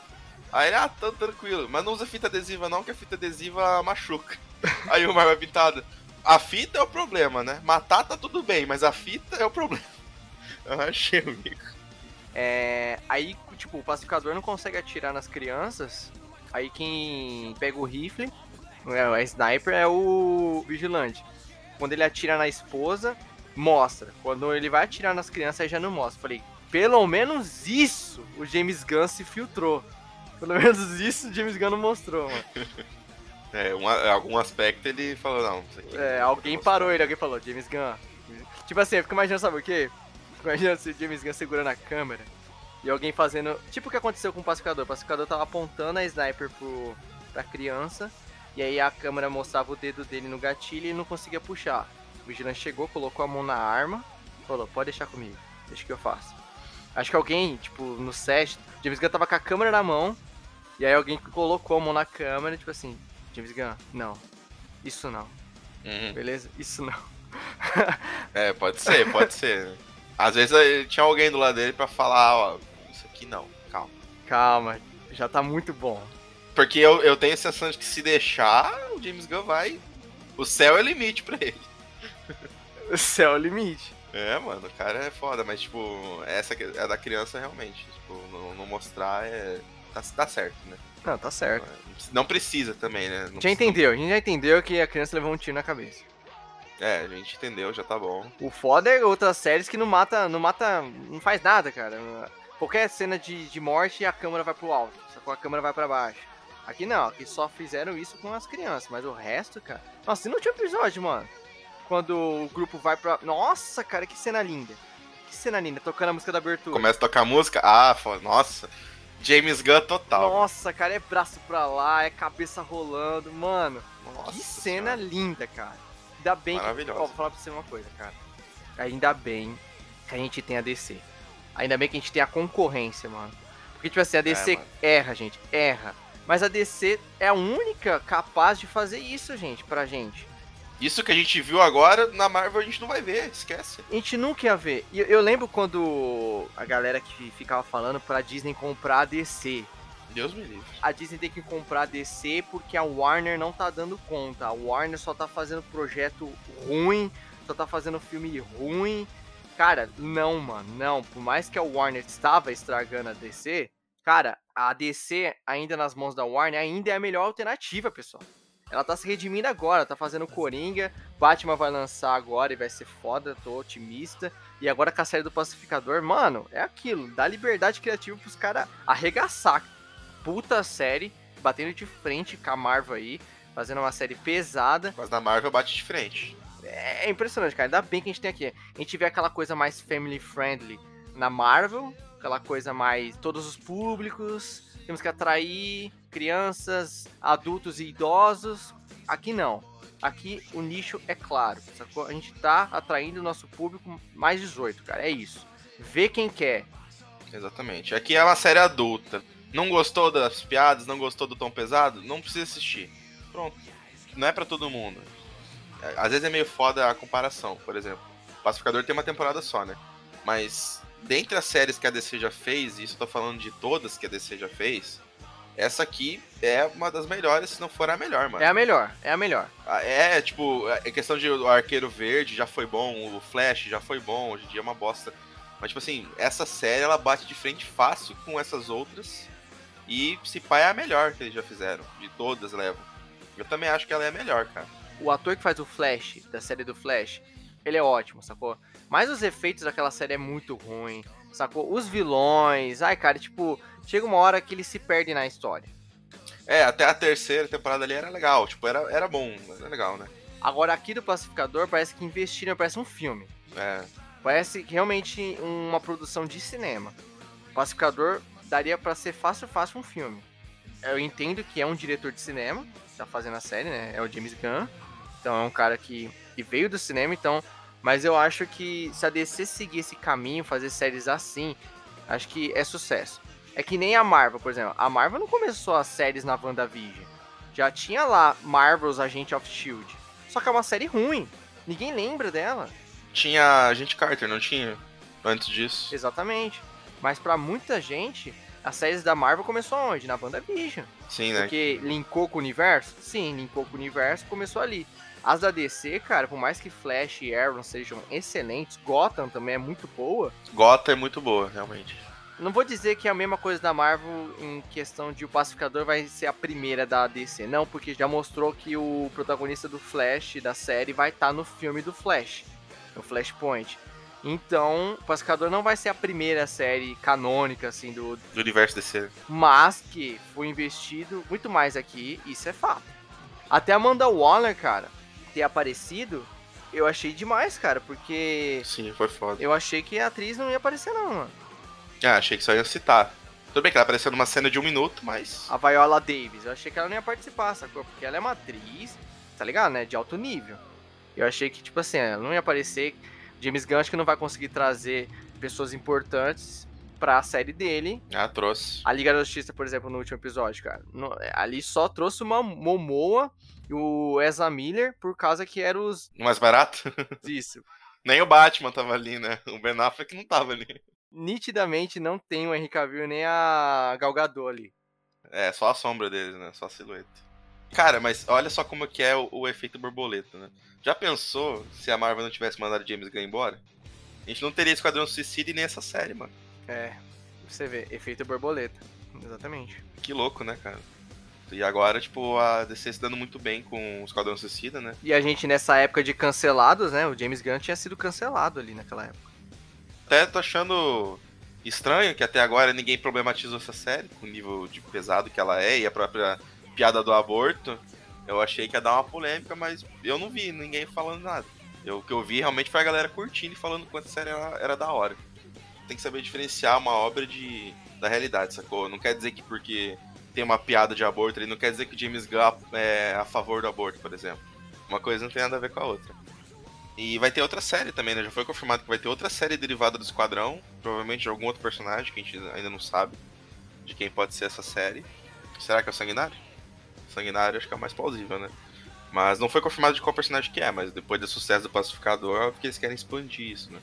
Aí ele, ah, tá tranquilo, mas não usa fita adesiva não, que a fita adesiva machuca. Aí o Barba Pintada, a fita é o problema, né? Matar tá tudo bem, mas a fita é o problema. Eu achei, amigo. É, aí, tipo, o pacificador não consegue atirar nas crianças. Aí quem pega o rifle, é, a sniper, é o vigilante. Quando ele atira na esposa, mostra. Quando ele vai atirar nas crianças, aí já não mostra. Falei, pelo menos isso o James Gunn se filtrou. Pelo menos isso o James Gunn não mostrou, mano. É, um, algum aspecto ele falou, não, isso aqui. É, alguém parou ele, alguém falou, James Gunn. Tipo assim, eu fico imaginando, sabe o quê? Fico imaginando se o James Gunn segurando a câmera e alguém fazendo. Tipo o que aconteceu com o pacificador. O pacificador tava apontando a sniper pro, pra criança. E aí a câmera mostrava o dedo dele no gatilho e ele não conseguia puxar. O vigilante chegou, colocou a mão na arma, falou, pode deixar comigo, deixa que eu faço. Acho que alguém, tipo, no set, James Gunn tava com a câmera na mão, e aí alguém colocou a mão na câmera, tipo assim, James Gunn, não, isso não, Uhum. beleza? Isso não. É, pode ser, pode ser. Às vezes eh, tinha alguém do lado dele pra falar, ó, isso aqui não, calma. Calma, já tá muito bom. Porque eu, eu tenho a sensação de que se deixar, o James Gunn vai. O céu é o limite pra ele. O céu é o limite. É, mano, o cara é foda, mas tipo, essa é da criança realmente. Tipo, não, não mostrar é. Tá, tá, certo, né? Não, tá certo. Não precisa também, né? Não já entendeu, a gente já entendeu que a criança levou um tiro na cabeça. É, a gente entendeu, já tá bom. O foda é outras séries que não mata, não mata, não faz nada, cara. Qualquer cena de, de morte, a câmera vai pro alto, a câmera vai para baixo. Aqui não, aqui só fizeram isso com as crianças, mas o resto, cara. Nossa, e no último episódio, mano? Quando o grupo vai pra. Nossa, cara, que cena linda. Que cena linda, tocando a música da abertura. Começa a tocar a música? Ah, nossa. James Gunn total. Nossa, cara, é braço pra lá, é cabeça rolando, mano. Nossa que cena senhora. linda, cara. Ainda bem que. Ó, vou falar pra você uma coisa, cara. Ainda bem que a gente tem a DC. Ainda bem que a gente tem a concorrência, mano. Porque, tipo assim, a DC é, erra, gente, erra. Mas a DC é a única capaz de fazer isso, gente, pra gente. Isso que a gente viu agora, na Marvel a gente não vai ver, esquece. A gente nunca ia ver. E eu, eu lembro quando a galera que ficava falando pra Disney comprar a DC. Deus me livre. A Disney tem que comprar a DC porque a Warner não tá dando conta. A Warner só tá fazendo projeto ruim, só tá fazendo filme ruim. Cara, não, mano, não. Por mais que a Warner estava estragando a DC, cara, a DC, ainda nas mãos da Warner, ainda é a melhor alternativa, pessoal. Ela tá se redimindo agora, tá fazendo Coringa, Batman vai lançar agora e vai ser foda, tô otimista. E agora com a série do Pacificador, mano, é aquilo, dá liberdade criativa pros caras arregaçar puta série, batendo de frente com a Marvel aí, fazendo uma série pesada. Mas na Marvel bate de frente. É impressionante, cara. Ainda bem que a gente tem aqui. A gente vê aquela coisa mais family friendly na Marvel, aquela coisa mais todos os públicos, temos que atrair crianças, adultos e idosos. Aqui não. Aqui o nicho é claro, sacou? A gente tá atraindo o nosso público mais 18, cara. É isso. Vê quem quer. Exatamente. Aqui é uma série adulta. Não gostou das piadas, não gostou do tom pesado? Não precisa assistir. Pronto. Não é para todo mundo. Às vezes é meio foda a comparação, por exemplo. O Pacificador tem uma temporada só, né? Mas dentre as séries que a DC já fez, e isso eu tô falando de todas que a DC já fez, essa aqui é uma das melhores, se não for a melhor, mano. É a melhor, é a melhor. Ah, é, tipo, é questão de o Arqueiro Verde já foi bom, o Flash já foi bom, hoje em dia é uma bosta. Mas, tipo assim, essa série ela bate de frente fácil com essas outras. E se pá é a melhor que eles já fizeram. De todas levam. Eu também acho que ela é a melhor, cara. O ator que faz o Flash, da série do Flash, ele é ótimo, sacou? Mas os efeitos daquela série é muito ruim, sacou? Os vilões, ai cara, tipo, chega uma hora que ele se perde na história. É, até a terceira temporada ali era legal, tipo, era, era bom, era legal, né? Agora aqui do Pacificador parece que investiram, parece um filme. É. Parece realmente uma produção de cinema. O Pacificador daria para ser fácil, fácil um filme. Eu entendo que é um diretor de cinema, tá fazendo a série, né? É o James Gunn. Então é um cara que, que veio do cinema, então. Mas eu acho que se a DC seguir esse caminho, fazer séries assim, acho que é sucesso. É que nem a Marvel, por exemplo. A Marvel não começou as séries na WandaVision. Já tinha lá Marvel's Agent of Shield. Só que é uma série ruim. Ninguém lembra dela. Tinha Agente Carter, não tinha? Antes disso. Exatamente. Mas para muita gente, as séries da Marvel começou onde? Na WandaVision. Sim, né? Porque linkou com o universo? Sim, linkou com o universo, começou ali. As da DC, cara, por mais que Flash e Arrow sejam excelentes, Gotham também é muito boa. Gotham é muito boa, realmente. Não vou dizer que é a mesma coisa da Marvel em questão de o Pacificador vai ser a primeira da DC. Não, porque já mostrou que o protagonista do Flash da série vai estar tá no filme do Flash, no Flashpoint. Então, o Pacificador não vai ser a primeira série canônica, assim, do... Do universo DC. Mas que foi investido muito mais aqui, isso é fato. Até Amanda Waller, cara, ter aparecido, eu achei demais, cara, porque... Sim, foi foda. Eu achei que a atriz não ia aparecer não, mano. Ah, achei que só ia citar. Tudo bem que ela apareceu numa cena de um minuto, mas... A Viola Davis, eu achei que ela não ia participar, sacou? Porque ela é uma atriz, tá ligado, né? De alto nível. Eu achei que, tipo assim, ela não ia aparecer James Gunn acho que não vai conseguir trazer pessoas importantes pra série dele. Ah, trouxe. A Liga da Justiça, por exemplo, no último episódio, cara. No, ali só trouxe uma Momoa e o Ezra Miller por causa que eram os. Mais barato? Isso. Nem o Batman tava ali, né? O Ben Affleck não tava ali. Nitidamente não tem o Henry Cavill nem a Gal Gadot ali. É, só a sombra deles, né? Só a silhueta. Cara, mas olha só como que é o, o efeito borboleta, né? Já pensou se a Marvel não tivesse mandado James Gunn embora? A gente não teria Esquadrão Suicida e nem essa série, mano. É, você vê, efeito borboleta. Exatamente. Que louco, né, cara? E agora, tipo, a DC se dando muito bem com o Esquadrão Suicida, né? E a gente, nessa época de cancelados, né? O James Gunn tinha sido cancelado ali naquela época. Até tô achando estranho que até agora ninguém problematizou essa série, com o nível de pesado que ela é, e a própria piada do aborto. Eu achei que ia dar uma polêmica, mas eu não vi ninguém falando nada. Eu, o que eu vi realmente foi a galera curtindo e falando quanto a série era, era da hora. Tem que saber diferenciar uma obra de, da realidade, sacou? Não quer dizer que porque tem uma piada de aborto ali, não quer dizer que James Gunn é a favor do aborto, por exemplo. Uma coisa não tem nada a ver com a outra. E vai ter outra série também, né? Já foi confirmado que vai ter outra série derivada do Esquadrão, provavelmente de algum outro personagem que a gente ainda não sabe de quem pode ser essa série. Será que é o Sanguinário? Sanguinário acho que é o mais plausível, né? Mas não foi confirmado de qual personagem que é, mas depois do sucesso do Pacificador, é porque eles querem expandir isso, né?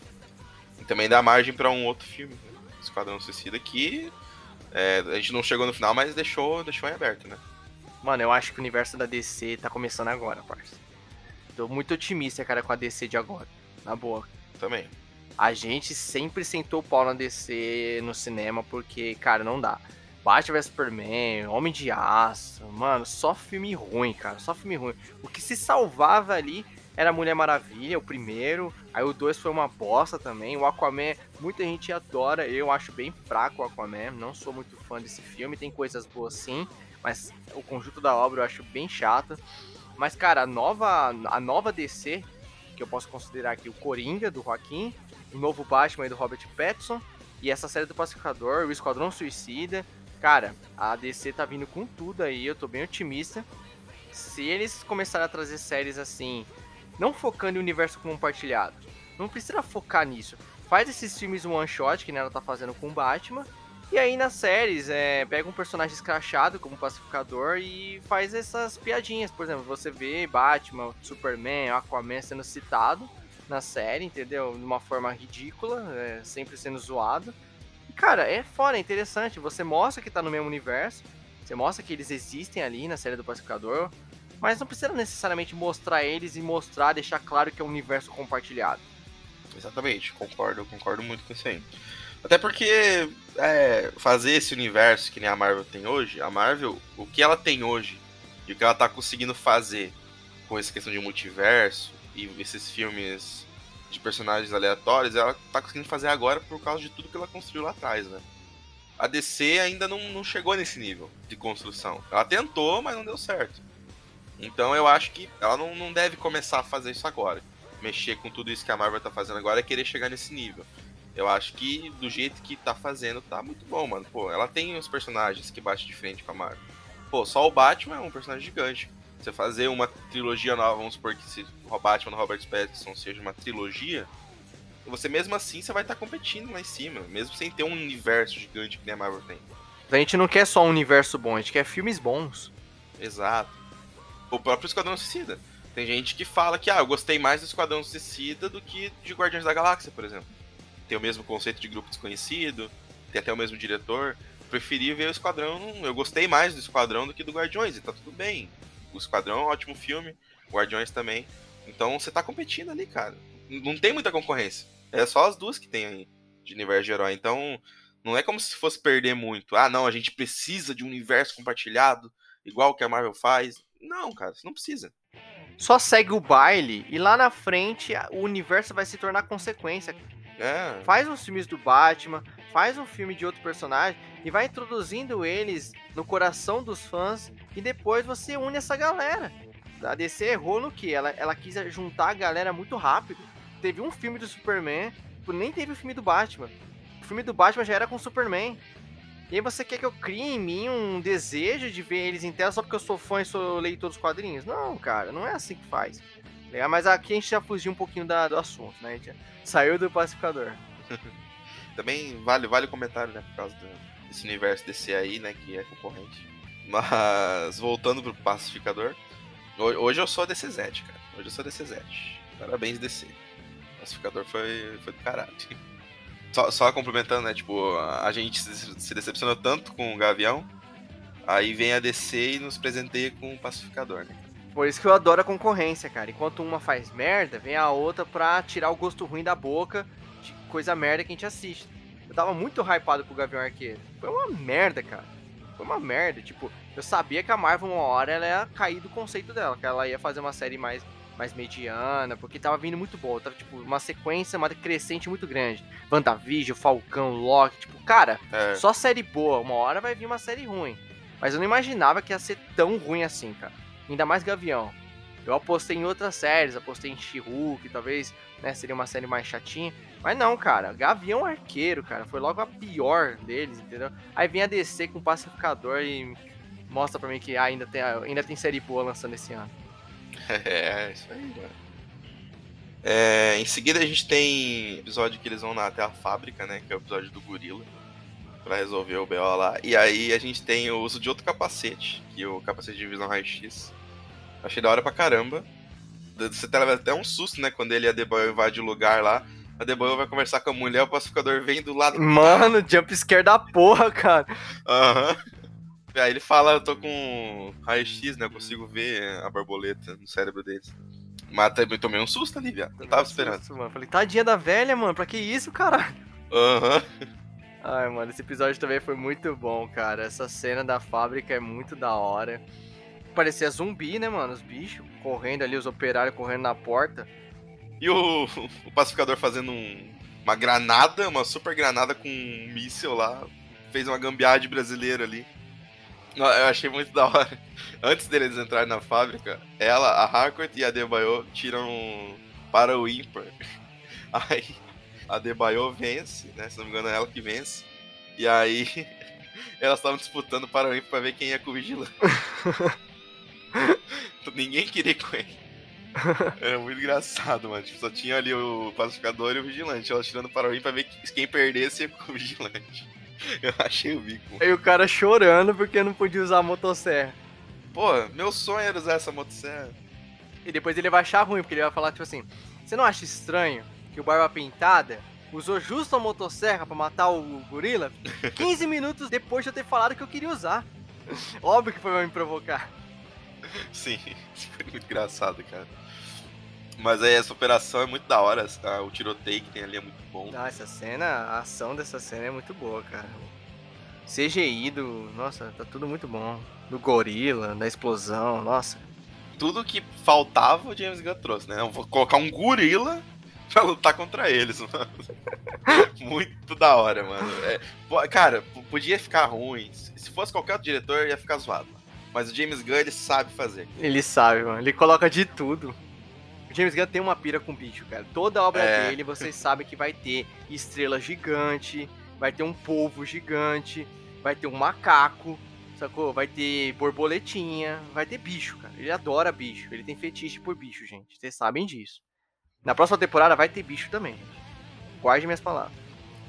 E também dá margem para um outro filme, né? Esquadrão Suicida, que é, a gente não chegou no final, mas deixou, deixou em aberto, né? Mano, eu acho que o universo da DC tá começando agora, parça. Tô muito otimista, cara, com a DC de agora. Na boa. Também. A gente sempre sentou o pau na DC no cinema porque, cara, não dá. Batman vs Superman, Homem de Aço, mano, só filme ruim, cara, só filme ruim. O que se salvava ali era Mulher Maravilha, o primeiro, aí o 2 foi uma bosta também. O Aquaman, muita gente adora, eu acho bem fraco o Aquaman, não sou muito fã desse filme, tem coisas boas sim, mas o conjunto da obra eu acho bem chato. Mas, cara, a nova, a nova DC, que eu posso considerar aqui o Coringa, do Joaquim, o novo Batman do Robert Pattinson, e essa série do Pacificador, o Esquadrão Suicida, Cara, a DC tá vindo com tudo aí, eu tô bem otimista. Se eles começarem a trazer séries assim, não focando em universo compartilhado, não precisa focar nisso. Faz esses filmes one shot que né, ela tá fazendo com o Batman. E aí nas séries, é, pega um personagem escrachado como pacificador e faz essas piadinhas. Por exemplo, você vê Batman, Superman, Aquaman sendo citado na série, entendeu? De uma forma ridícula, é, sempre sendo zoado. Cara, é fora, é interessante. Você mostra que tá no mesmo universo, você mostra que eles existem ali na série do Pacificador, mas não precisa necessariamente mostrar eles e mostrar, deixar claro que é um universo compartilhado. Exatamente, concordo, concordo muito com isso aí. Até porque é, fazer esse universo que nem a Marvel tem hoje, a Marvel, o que ela tem hoje e o que ela tá conseguindo fazer com essa questão de multiverso e esses filmes de personagens aleatórios, ela tá conseguindo fazer agora por causa de tudo que ela construiu lá atrás, né? A DC ainda não, não chegou nesse nível de construção. Ela tentou, mas não deu certo. Então eu acho que ela não, não deve começar a fazer isso agora. Mexer com tudo isso que a Marvel tá fazendo agora é querer chegar nesse nível. Eu acho que do jeito que tá fazendo, tá muito bom, mano. Pô, ela tem os personagens que batem de frente com a Marvel. Pô, só o Batman é um personagem gigante. Você fazer uma trilogia nova, vamos supor que se o Batman do Robert Pattinson seja uma trilogia, você mesmo assim você vai estar tá competindo lá em cima, mesmo sem ter um universo gigante que nem a Marvel tem. A gente não quer só um universo bom, a gente quer filmes bons. Exato. O próprio Esquadrão Suicida. Tem gente que fala que, ah, eu gostei mais do Esquadrão Suicida do que de Guardiões da Galáxia, por exemplo. Tem o mesmo conceito de grupo desconhecido, tem até o mesmo diretor. Preferi ver o Esquadrão, eu gostei mais do Esquadrão do que do Guardiões, e tá tudo bem. O Esquadrão é um ótimo filme, Guardiões também. Então você tá competindo ali, cara. Não tem muita concorrência. É só as duas que tem aí de universo de herói. Então não é como se fosse perder muito. Ah, não, a gente precisa de um universo compartilhado, igual que a Marvel faz. Não, cara, você não precisa. Só segue o baile e lá na frente o universo vai se tornar consequência. É. Faz os filmes do Batman, faz um filme de outro personagem e vai introduzindo eles no coração dos fãs e depois você une essa galera. A DC errou no que? Ela, ela quis juntar a galera muito rápido. Teve um filme do Superman, nem teve o filme do Batman. O filme do Batman já era com o Superman. E aí você quer que eu crie em mim um desejo de ver eles em tela só porque eu sou fã e sou leitor dos quadrinhos? Não, cara, não é assim que faz. É, mas aqui a gente já fugiu um pouquinho da, do assunto, né? A gente saiu do pacificador. Também vale, vale o comentário, né? Por causa desse universo DC aí, né? Que é concorrente. Mas voltando pro pacificador. Hoje eu sou DC7, cara. Hoje eu sou DC7. Parabéns, DC. O pacificador foi, foi do caralho. Só, só complementando, né? Tipo, a gente se decepcionou tanto com o Gavião. Aí vem a DC e nos presenteia com o pacificador, né? Por isso que eu adoro a concorrência, cara. Enquanto uma faz merda, vem a outra pra tirar o gosto ruim da boca de coisa merda que a gente assiste. Eu tava muito hypado pro Gavião Arqueiro. Foi uma merda, cara. Foi uma merda. Tipo, eu sabia que a Marvel, uma hora, ela ia cair do conceito dela. Que ela ia fazer uma série mais, mais mediana, porque tava vindo muito boa. Tava, tipo, uma sequência, uma crescente muito grande. WandaVision, Falcão, Loki. Tipo, cara, É. só série boa. Uma hora vai vir uma série ruim. Mas eu não imaginava que ia ser tão ruim assim, cara. Ainda mais Gavião. Eu apostei em outras séries, apostei em She-Hulk, talvez né, seria uma série mais chatinha. Mas não, cara. Gavião Arqueiro, cara. Foi logo a pior deles, entendeu? Aí vem a DC com o Pacificador e mostra pra mim que ainda tem, ainda tem série boa lançando esse ano. É, isso aí, mano. É, em seguida a gente tem episódio que eles vão lá até a fábrica, né? Que é o episódio do gorila. Pra resolver o BO lá. E aí a gente tem o uso de outro capacete, que é o capacete de visão raio-x. Achei da hora pra caramba. Você leva até um susto, né? Quando ele e a Deboyle invade o lugar lá. A Deboyle vai conversar com a mulher, o pacificador vem do lado. Mano, jump scare da porra, cara. Aham. Aí ele fala, eu tô com raio-x, né? Eu consigo ver a borboleta no cérebro deles. Mas também tomei um susto ali, viado. Não tava esperando. Isso, mano. Falei, tadinha da velha, mano. Pra que isso, cara? Aham. Ai, mano, esse episódio também foi muito bom, cara. Essa cena da fábrica é muito da hora. Parecia zumbi, né, mano? Os bichos correndo ali, os operários correndo na porta. E o, o pacificador fazendo um- uma granada, uma super granada com um míssil lá. Fez uma gambiarra de brasileiro ali. Eu achei muito da hora. Antes deles entrarem na fábrica, ela, a Harcourt e a Debayo tiram para o ímpar. Aí a Debayo vence, né? Se não me engano é ela que vence. E aí elas estavam disputando para o ímpar pra ver quem ia com o vigilante. Ninguém queria com ele. Era muito engraçado, mano. Tipo, só tinha ali o pacificador e o vigilante. Elas tirando para o ímpar pra ver que- quem perdesse ia com o vigilante. Eu achei o bico. Aí o cara chorando porque não podia usar a motosserra. Pô, meu sonho era usar essa motosserra. E depois ele vai achar ruim, porque ele vai falar, tipo assim, você não acha estranho que o Barba Pintada usou justo a motosserra pra matar o gorila 15 minutos depois de eu ter falado que eu queria usar? Óbvio que foi pra me provocar. Sim, foi muito engraçado, cara. Mas aí essa operação é muito da hora. O tiroteio que tem ali é muito bom. Ah, essa cena, a ação dessa cena é muito boa, cara. CGI do. Nossa, tá tudo muito bom. Do gorila, da explosão, nossa. Tudo que faltava o James Gunn trouxe, né? Eu vou colocar um gorila pra lutar contra eles, mano. Muito da hora, mano. É, cara, podia ficar ruim. Se se fosse qualquer outro diretor, ia ficar zoado. Mas o James Gunn, ele sabe fazer. Ele sabe, mano. Ele coloca de tudo. O James Gunn tem uma pira com bicho, cara. Toda obra É. dele, vocês sabem que vai ter estrela gigante, vai ter um polvo gigante, vai ter um macaco, sacou? Vai ter borboletinha, vai ter bicho, cara. Ele adora bicho. Ele tem fetiche por bicho, gente. Vocês sabem disso. Na próxima temporada vai ter bicho também, gente. Guarde minhas palavras.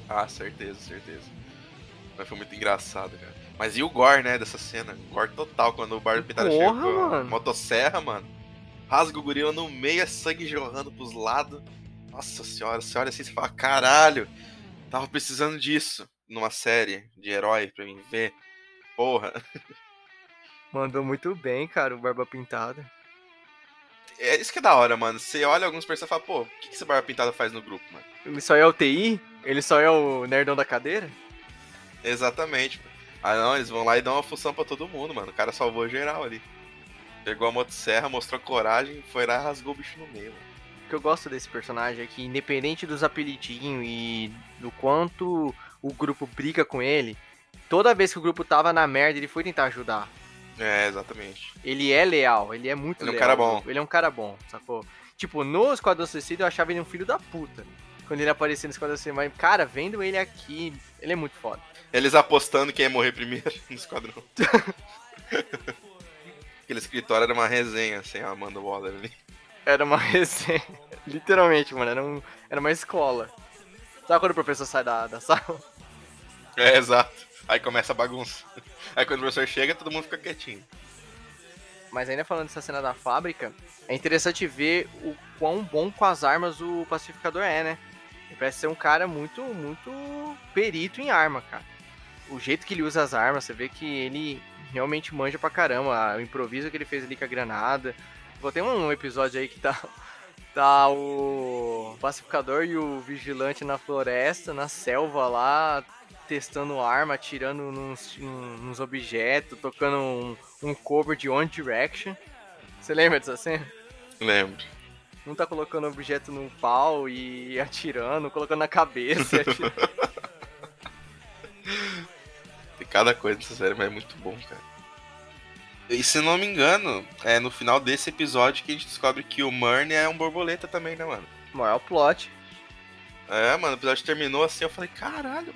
Ah, certeza, certeza. Mas foi muito engraçado, cara. Mas e o gore, né, dessa cena? Gore total, quando o Bardo Pintada chega Porra, com a mano. motosserra, mano. Rasga o gorila no meio, é sangue jorrando pros lados. Nossa senhora, você olha assim e fala, caralho, tava precisando disso numa série de herói pra mim ver. Porra. Mandou muito bem, cara, o Barba Pintada. É isso que é da hora, mano. Você olha alguns personagens e fala, pô, o que, que esse Barba Pintada faz no grupo, mano? Ele só é o TI? Ele só é o nerdão da cadeira? Exatamente. Ah não, eles vão lá e dão uma função pra todo mundo, mano. O cara salvou geral ali. Pegou a motosserra, mostrou coragem, foi lá e rasgou o bicho no meio. O que eu gosto desse personagem é que, independente dos apelidinhos e do quanto o grupo briga com ele, toda vez que o grupo tava na merda, ele foi tentar ajudar. É, exatamente. Ele é leal, ele é muito Ele é um leal. cara bom. Ele é um cara bom, sacou? Tipo, no Esquadrão Suicida eu achava ele um filho da puta. Quando ele aparecia no Esquadrão Suicida, mas, cara, vendo ele aqui, ele é muito foda. Eles apostando quem ia morrer primeiro no esquadrão. Aquele escritório era uma resenha sem a Amanda Waller ali. Era uma resenha. Literalmente, mano, era, um, era uma escola. Sabe quando o professor sai da, da sala? É, exato. Aí começa a bagunça. Aí quando o professor chega, todo mundo fica quietinho. Mas ainda falando dessa cena da fábrica, é interessante ver o quão bom com as armas o pacificador é, né? Ele parece ser um cara muito, muito perito em arma, cara. O jeito que ele usa as armas, você vê que ele realmente manja pra caramba. O improviso que ele fez ali com a granada. Vou ter um episódio aí que tá, tá o pacificador e o vigilante na floresta, na selva lá, testando arma, atirando nos, nos objetos, tocando um, um cover de One Direction. Você lembra dessa cena? Lembro. Um tá colocando objeto no pau e atirando, colocando na cabeça e atirando. Tem cada coisa nessa série, mas é muito bom, cara. E se não me engano, é no final desse episódio que a gente descobre que o Murny é um borboleta também, né, mano? Maior plot. É, mano, o episódio terminou assim, eu falei, caralho,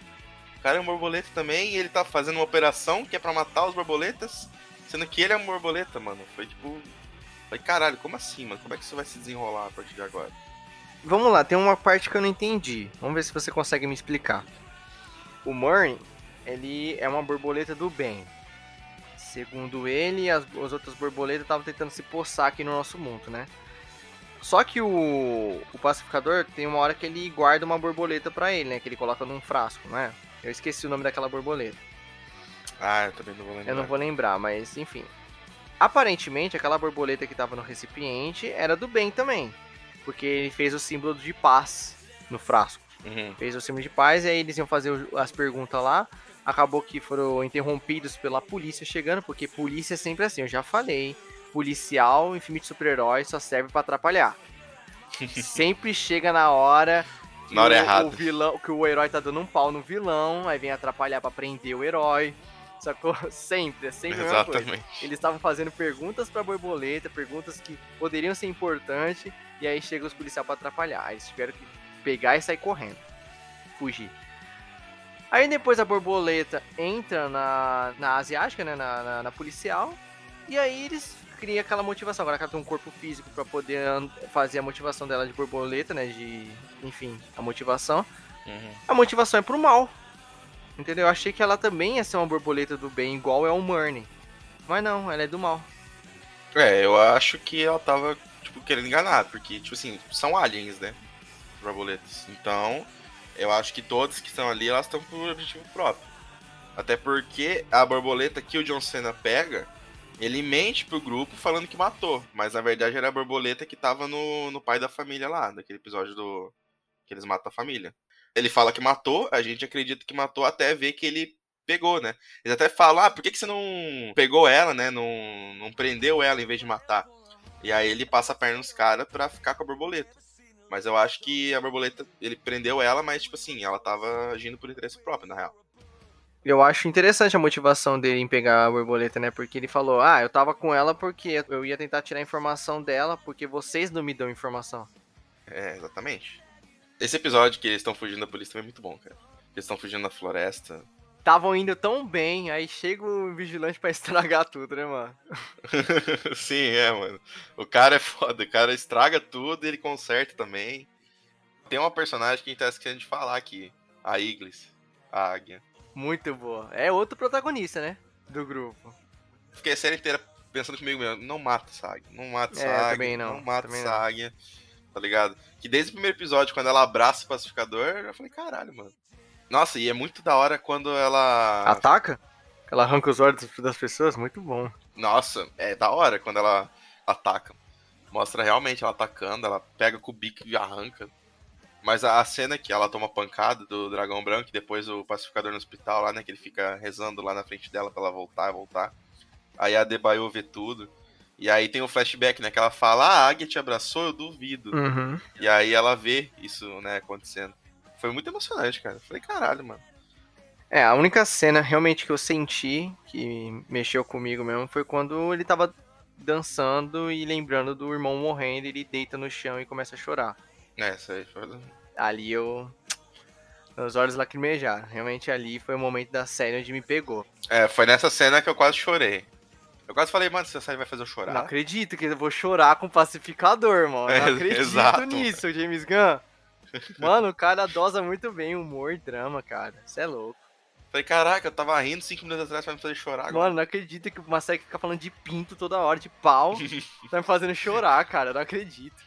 o cara é um borboleta também e ele tá fazendo uma operação que é pra matar os borboletas, sendo que ele é um borboleta, mano. Foi tipo. Falei, caralho, como assim, mano? Como é que isso vai se desenrolar a partir de agora? Vamos lá, tem uma parte que eu não entendi. Vamos ver se você consegue me explicar. O Murray, ele é uma borboleta do bem. Segundo ele, as, as outras borboletas estavam tentando se poçar aqui no nosso mundo, né? Só que o, o pacificador tem uma hora que ele guarda uma borboleta para ele, né? Que ele coloca num frasco, não é? Eu esqueci o nome daquela borboleta. Ah, eu também não vou lembrar. Eu não vou lembrar, mas enfim. Aparentemente, aquela borboleta que estava no recipiente era do bem também. Porque ele fez o símbolo de paz no frasco. Uhum. Fez o símbolo de paz, e aí eles iam fazer as perguntas lá. Acabou que foram interrompidos pela polícia chegando, porque polícia é sempre assim, eu já falei. Policial em filme de super-herói só serve para atrapalhar. sempre chega na hora na hora o, errada. O vilão, que o herói tá dando um pau no vilão, aí vem atrapalhar para prender o herói. Sacou? Sempre, é sempre a mesma coisa. Exatamente. Eles estavam fazendo perguntas pra borboleta, perguntas que poderiam ser importantes, e aí chega os policiais pra atrapalhar. Aí eles tiveram que pegar e sair correndo. Fugir. Aí depois a borboleta entra na, na asiática, né? Na, na, na policial. E aí eles criam aquela motivação. Agora que ela tem um corpo físico pra poder fazer a motivação dela de borboleta, né? De. Enfim, a motivação. Uhum. A motivação é pro mal. Entendeu? Eu achei que ela também ia ser uma borboleta do bem, igual é o Murney. Mas não, ela é do mal. É, eu acho que ela tava, tipo, querendo enganar, porque, tipo assim, são aliens, né? Borboletas. Então, eu acho que todas que estão ali, elas estão por objetivo próprio. Até porque a borboleta que o John Cena pega, ele mente pro grupo falando que matou. Mas na verdade era a borboleta que tava no, no pai da família lá, daquele episódio do. que eles matam a família. Ele fala que matou, a gente acredita que matou até ver que ele pegou, né? Eles até falam, ah, por que, que você não pegou ela, né? Não, não prendeu ela em vez de matar? E aí ele passa a perna nos caras pra ficar com a borboleta. Mas eu acho que a borboleta, ele prendeu ela, mas, tipo assim, ela tava agindo por interesse próprio, na real. Eu acho interessante a motivação dele em pegar a borboleta, né? Porque ele falou, ah, eu tava com ela porque eu ia tentar tirar a informação dela, porque vocês não me dão informação. É, exatamente. Esse episódio que eles estão fugindo da polícia também é muito bom, cara. Eles estão fugindo na floresta. Estavam indo tão bem, aí chega o vigilante pra estragar tudo, né, mano? Sim, é, mano. O cara é foda, o cara estraga tudo e ele conserta também. Tem uma personagem que a gente tá esquecendo de falar aqui. A Iglis, a águia. Muito boa. É outro protagonista, né? Do grupo. Fiquei a série inteira pensando comigo mesmo, não mata essa águia, não mata essa É, águia, também não, mata também essa não. águia, tá ligado? Que desde o primeiro episódio, quando ela abraça o pacificador, eu falei, caralho, mano. Nossa, e é muito da hora quando ela... Ataca? Ela arranca os olhos das pessoas? Muito bom. Nossa, é da hora quando ela ataca. Mostra realmente ela atacando, ela pega com o bico e arranca. Mas a cena que ela toma pancada do dragão branco e depois o pacificador no hospital lá, né? Que ele fica rezando lá na frente dela pra ela voltar, voltar. Aí a Debaio vê tudo. E aí tem o flashback, né? Que ela fala, ah, a águia te abraçou, eu duvido. Uhum. E aí ela vê isso, né, acontecendo. Foi muito emocionante, cara. Falei, caralho, mano. É, a única cena realmente que eu senti que mexeu comigo mesmo foi quando ele tava dançando e lembrando do irmão morrendo, ele deita no chão e começa a chorar. É, isso aí foi. Ali eu. Meus olhos lacrimejaram. Realmente ali foi o momento da série onde me pegou. É, foi nessa cena que eu quase chorei. Eu quase falei, mano, essa série vai fazer eu chorar. Não acredito que eu vou chorar com o pacificador, mano. É, Não acredito exato. nisso, James Gunn. Mano, o cara dosa muito bem humor e drama, cara. Você é louco. Falei, caraca, eu tava rindo cinco minutos atrás pra me fazer chorar agora. Mano, não acredito que série que fica falando de pinto toda hora, de pau, tá me fazendo chorar, cara. Não acredito.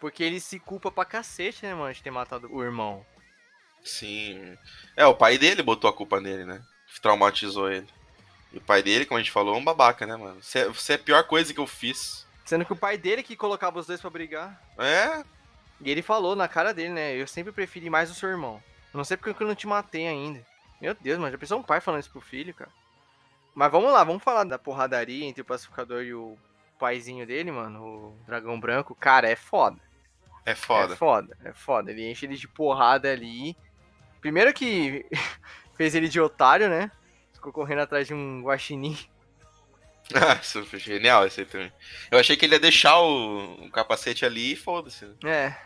Porque ele se culpa pra cacete, né, mano, de ter matado o irmão. Sim. É, o pai dele botou a culpa nele, né? Traumatizou ele. E o pai dele, como a gente falou, é um babaca, né, mano? Você, você é a pior coisa que eu fiz. Sendo que o pai dele que colocava os dois pra brigar. É? E ele falou na cara dele, né? Eu sempre preferi mais o seu irmão. Eu não sei porque eu não te matei ainda. Meu Deus, mas já pensou um pai falando isso pro filho, cara? Mas vamos lá, vamos falar da porradaria entre o pacificador e o paizinho dele, mano, o dragão branco. Cara, é foda. É foda. É foda, é foda. Ele enche ele de porrada ali. Primeiro que fez ele de otário, né? Ficou correndo atrás de um guaxinim. Ah, isso foi genial esse aí também. Eu achei que ele ia deixar o, o capacete ali e foda-se. né? É,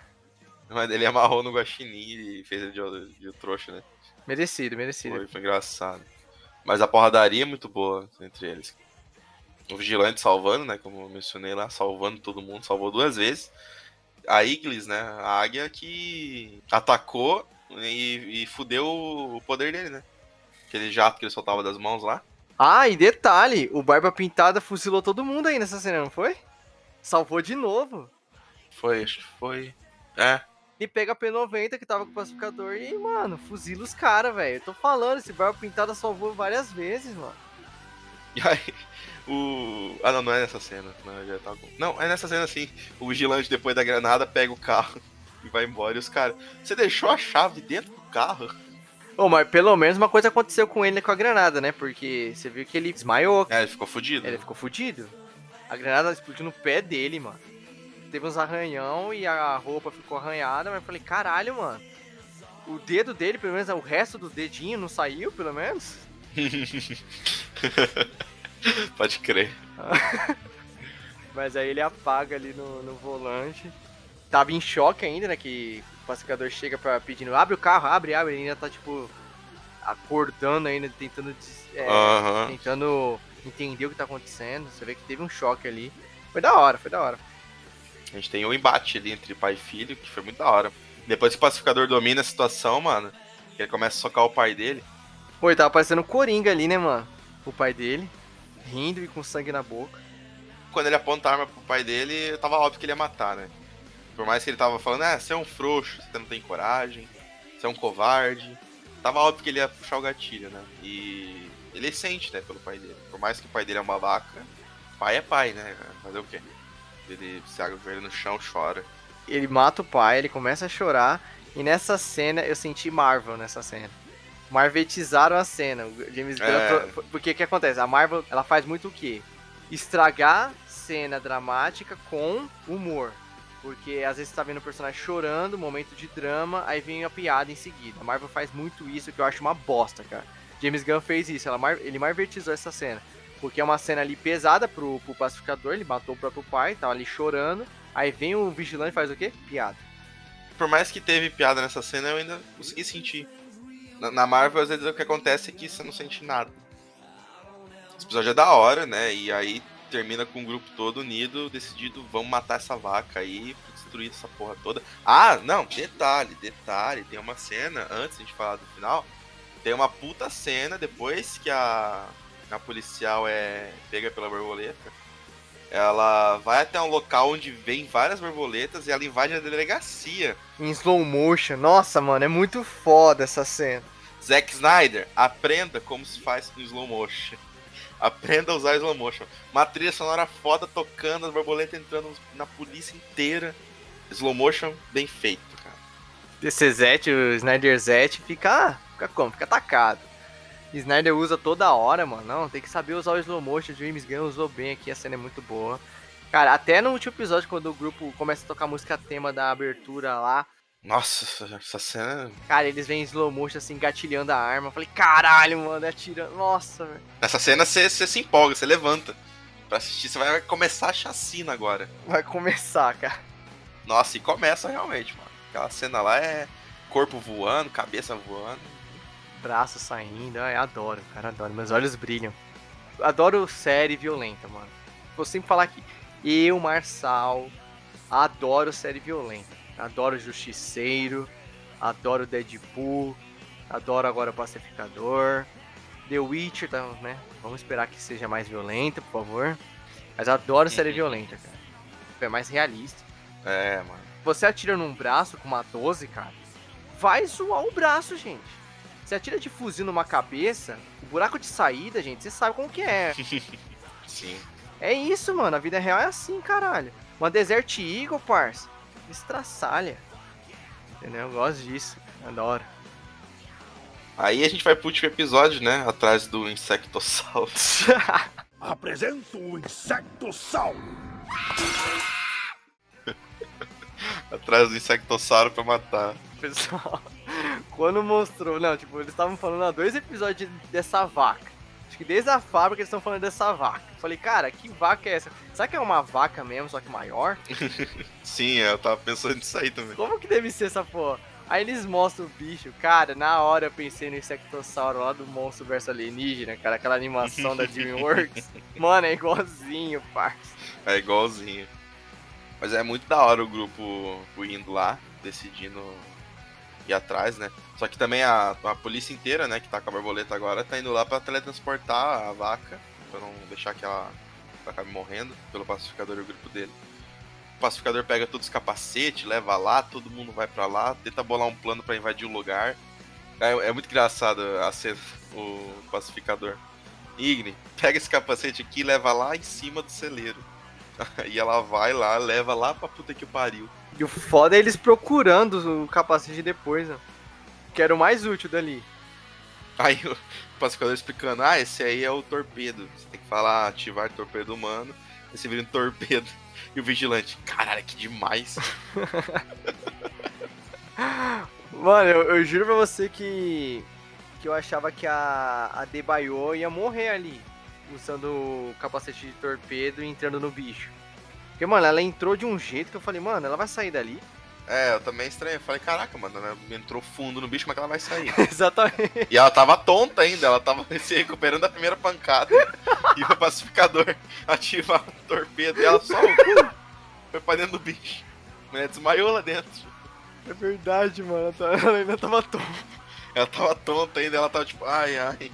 Mas ele amarrou no guaxinim e fez ele de, de trouxa, né? merecido, merecido. Foi, foi engraçado. Mas a porradaria é muito boa entre eles. O Vigilante salvando, né? Como eu mencionei lá, salvando todo mundo, salvou duas vezes. A Iglis, né? A águia que atacou e, e fudeu o poder dele, né? Aquele jato que ele soltava das mãos lá. Ah, e detalhe, o Barba Pintada fuzilou todo mundo aí nessa cena, não foi? Salvou de novo. Foi, acho que foi. É. E pega a P90 que tava com o pacificador e, mano, fuzila os caras, velho. Tô falando, esse Barba Pintada salvou várias vezes, mano. E aí, o. Ah, não, não é nessa cena. Não, já tá bom. Não, é nessa cena sim. O vigilante, depois da granada, pega o carro e vai embora. E os caras. Você deixou a chave dentro do carro? Ô, mas pelo menos uma coisa aconteceu com ele com a granada, né? Porque você viu que ele desmaiou. É, ele ficou fudido. Ele ficou fudido. A granada explodiu no pé dele, mano. Teve uns arranhão e a roupa ficou arranhada, mas eu falei, caralho, mano. O dedo dele, pelo menos o resto do dedinho não saiu, pelo menos? Pode crer. Mas aí ele apaga ali no, no volante. Tava em choque ainda, né? Que o pacificador chega pra pedindo, abre o carro, abre, abre. Ele ainda tá, tipo, acordando ainda, tentando, é, tentando entender o que tá acontecendo. Você vê que teve um choque ali. Foi da hora, foi da hora. A gente tem um embate ali entre pai e filho, que foi muito da hora. Depois que o pacificador domina a situação, mano, ele começa a socar o pai dele. Pô, ele tava parecendo um Coringa ali, né, mano? O pai dele, rindo e com sangue na boca. Quando ele aponta a arma pro pai dele, tava óbvio que ele ia matar, né? Por mais que ele tava falando, ah, você é um frouxo, você não tem coragem, você é um covarde. Tava óbvio que ele ia puxar o gatilho, né? E ele sente, né, pelo pai dele. Por mais que o pai dele é uma vaca, pai é pai, né? Fazer o quê? Ele se ajoelha no chão, chora. Ele mata o pai, ele começa a chorar. E nessa cena, eu senti Marvel nessa cena. Marvetizaram a cena. O James Gunn. É. Porque o que acontece? A Marvel, ela faz muito o quê? Estragar cena dramática com humor. Porque às vezes você tá vendo o personagem chorando, momento de drama, aí vem a piada em seguida. A Marvel faz muito isso, que eu acho uma bosta, cara. James Gunn fez isso, ela ele marvetizou essa cena. Porque é uma cena ali pesada pro, pro pacificador, ele matou o próprio pai, tava ali chorando. Aí vem o vigilante e faz o quê? Piada. Por mais que teve piada nessa cena, eu ainda consegui sentir. Na, na Marvel, às vezes, o que acontece é que você não sente nada. Esse episódio é da hora, né? E aí termina com o grupo todo unido, decidido, vamos matar essa vaca aí, destruir essa porra toda. Ah, não, detalhe, detalhe, tem uma cena, antes de a gente falar do final, tem uma puta cena depois que a, a policial é pega pela borboleta. Ela vai até um local onde vem várias borboletas e ela invade a delegacia. Em slow motion. Nossa, mano, é muito foda essa cena. Zack Snyder, aprenda como se faz em slow motion. Aprenda a usar slow motion. Uma trilha sonora foda tocando, as borboletas entrando na polícia inteira. Slow motion bem feito, cara. Zet, o Snyder Zet, fica. Fica como? Fica atacado. Snyder usa toda hora, mano. Não, tem que saber usar o slow motion. O James Gunn usou bem aqui, a cena é muito boa. Cara, até no último episódio, quando o grupo começa a tocar a música tema da abertura lá, Nossa, essa- cena. cara, eles vêm em slow motion assim, gatilhando a arma. Eu falei, caralho, mano, atirando. Nossa, velho. Nessa cena você se empolga, você levanta. Pra assistir, você vai começar a chacina agora. Vai começar, cara. Nossa, e começa realmente, mano. Aquela cena lá é corpo voando, cabeça voando. Braço saindo. Ai, adoro, cara, adoro. Meus olhos brilham. Adoro série violenta, mano. Vou sempre falar aqui. Eu, Marçal, adoro série violenta. Adoro Justiceiro, adoro Deadpool, adoro agora Pacificador. The Witcher, tá, né? Vamos esperar que seja mais violenta, por favor. Mas adoro série violenta, cara. É mais realista. É, mano. Você atira num braço com uma 12, cara. Vai zoar o braço, gente. Você atira de fuzil numa cabeça, o buraco de saída, gente, você sabe como que é. Sim. É isso, mano. A vida real é assim, caralho. Uma Desert Eagle, parça. Estraçalha. Entendeu? Eu gosto disso. Adoro. Aí a gente vai pro último episódio, né? Atrás do Insectossauro. Apresento o Insectossauro. Atrás do Insectossauro pra matar. Pessoal, quando mostrou. Não, tipo, eles estavam falando há dois episódios dessa vaca. Acho que desde a fábrica eles estão falando dessa vaca. Falei, cara, que vaca é essa? Será que é uma vaca mesmo, só que maior? Sim, eu tava pensando nisso aí também. Como que deve ser essa porra? Aí eles mostram o bicho, cara, na hora eu pensei no Insectossauro lá do Monstro vs Alienígena, cara, aquela animação da DreamWorks. Mano, é igualzinho, parça. É igualzinho. Mas é muito da hora o grupo indo lá, decidindo ir atrás, né? Só que também a, a polícia inteira, né, que tá com a borboleta agora, tá indo lá pra teletransportar a vaca, pra não deixar que ela acabe morrendo pelo pacificador e o grupo dele. O pacificador pega todos os capacetes, leva lá, todo mundo vai pra lá, tenta bolar um plano para invadir o lugar. É, é, muito engraçado a cena, o pacificador. Igni, pega esse capacete aqui e leva lá em cima do celeiro. e ela vai lá, leva lá pra puta que pariu. E o foda é eles procurando o capacete depois, né? Que era o mais útil dali. Aí o pacificador explicando, ah, esse aí é o torpedo. Você tem que falar ativar torpedo humano. Você vira um torpedo. E o vigilante, caralho, que demais. Mano, eu, eu, juro pra você que. que eu achava que a, a Debaio ia morrer ali. Usando o capacete de torpedo e entrando no bicho. Porque, mano, ela entrou de um jeito que eu falei, mano, ela vai sair dali. É, eu também estranhei. Eu falei, caraca, mano, ela entrou fundo no bicho, como é que ela vai sair? Exatamente. E ela tava tonta ainda, ela tava se recuperando da primeira pancada. e o pacificador ativa o torpedo e ela só foi pra dentro do bicho. A mulher desmaiou lá dentro. É verdade, mano. Ela ainda tava tonta. Ela tava tonta ainda, ela tava tipo, ai, ai.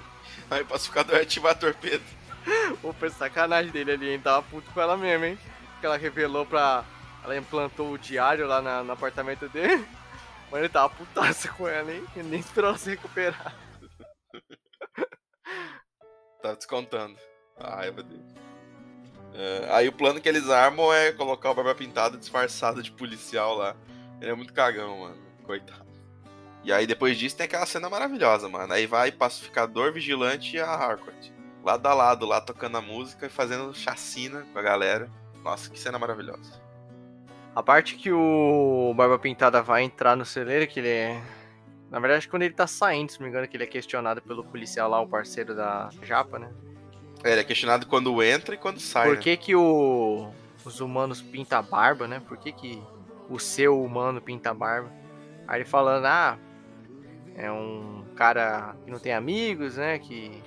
Aí o pacificador ativar torpedo. Pô, foi sacanagem dele ali, hein? Tava puto com ela mesmo, hein? Que ela revelou pra ela implantou o diário lá na, no apartamento dele. Mas ele tava putaça com ela, hein? Ele nem esperou ela se recuperar. tava descontando. A raiva dele. É, aí o plano que eles armam é colocar o Barba Pintada disfarçado de policial lá. Ele é muito cagão, mano. Coitado. E aí depois disso tem aquela cena maravilhosa, mano. Aí vai Pacificador, Vigilante e a Harcourt. Lado a lado, lá tocando a música e fazendo chacina com a galera. Nossa, que cena maravilhosa. A parte que o Barba Pintada vai entrar no celeiro, que ele é. Na verdade, quando ele tá saindo, se não me engano, que ele é questionado pelo policial lá, o parceiro da Japa, né? É, ele é questionado quando entra e quando sai. Por né? que, que o... os humanos pintam a barba, né? Por que, que o seu humano pinta a barba? Aí ele falando, ah, é um cara que não tem amigos, né? Que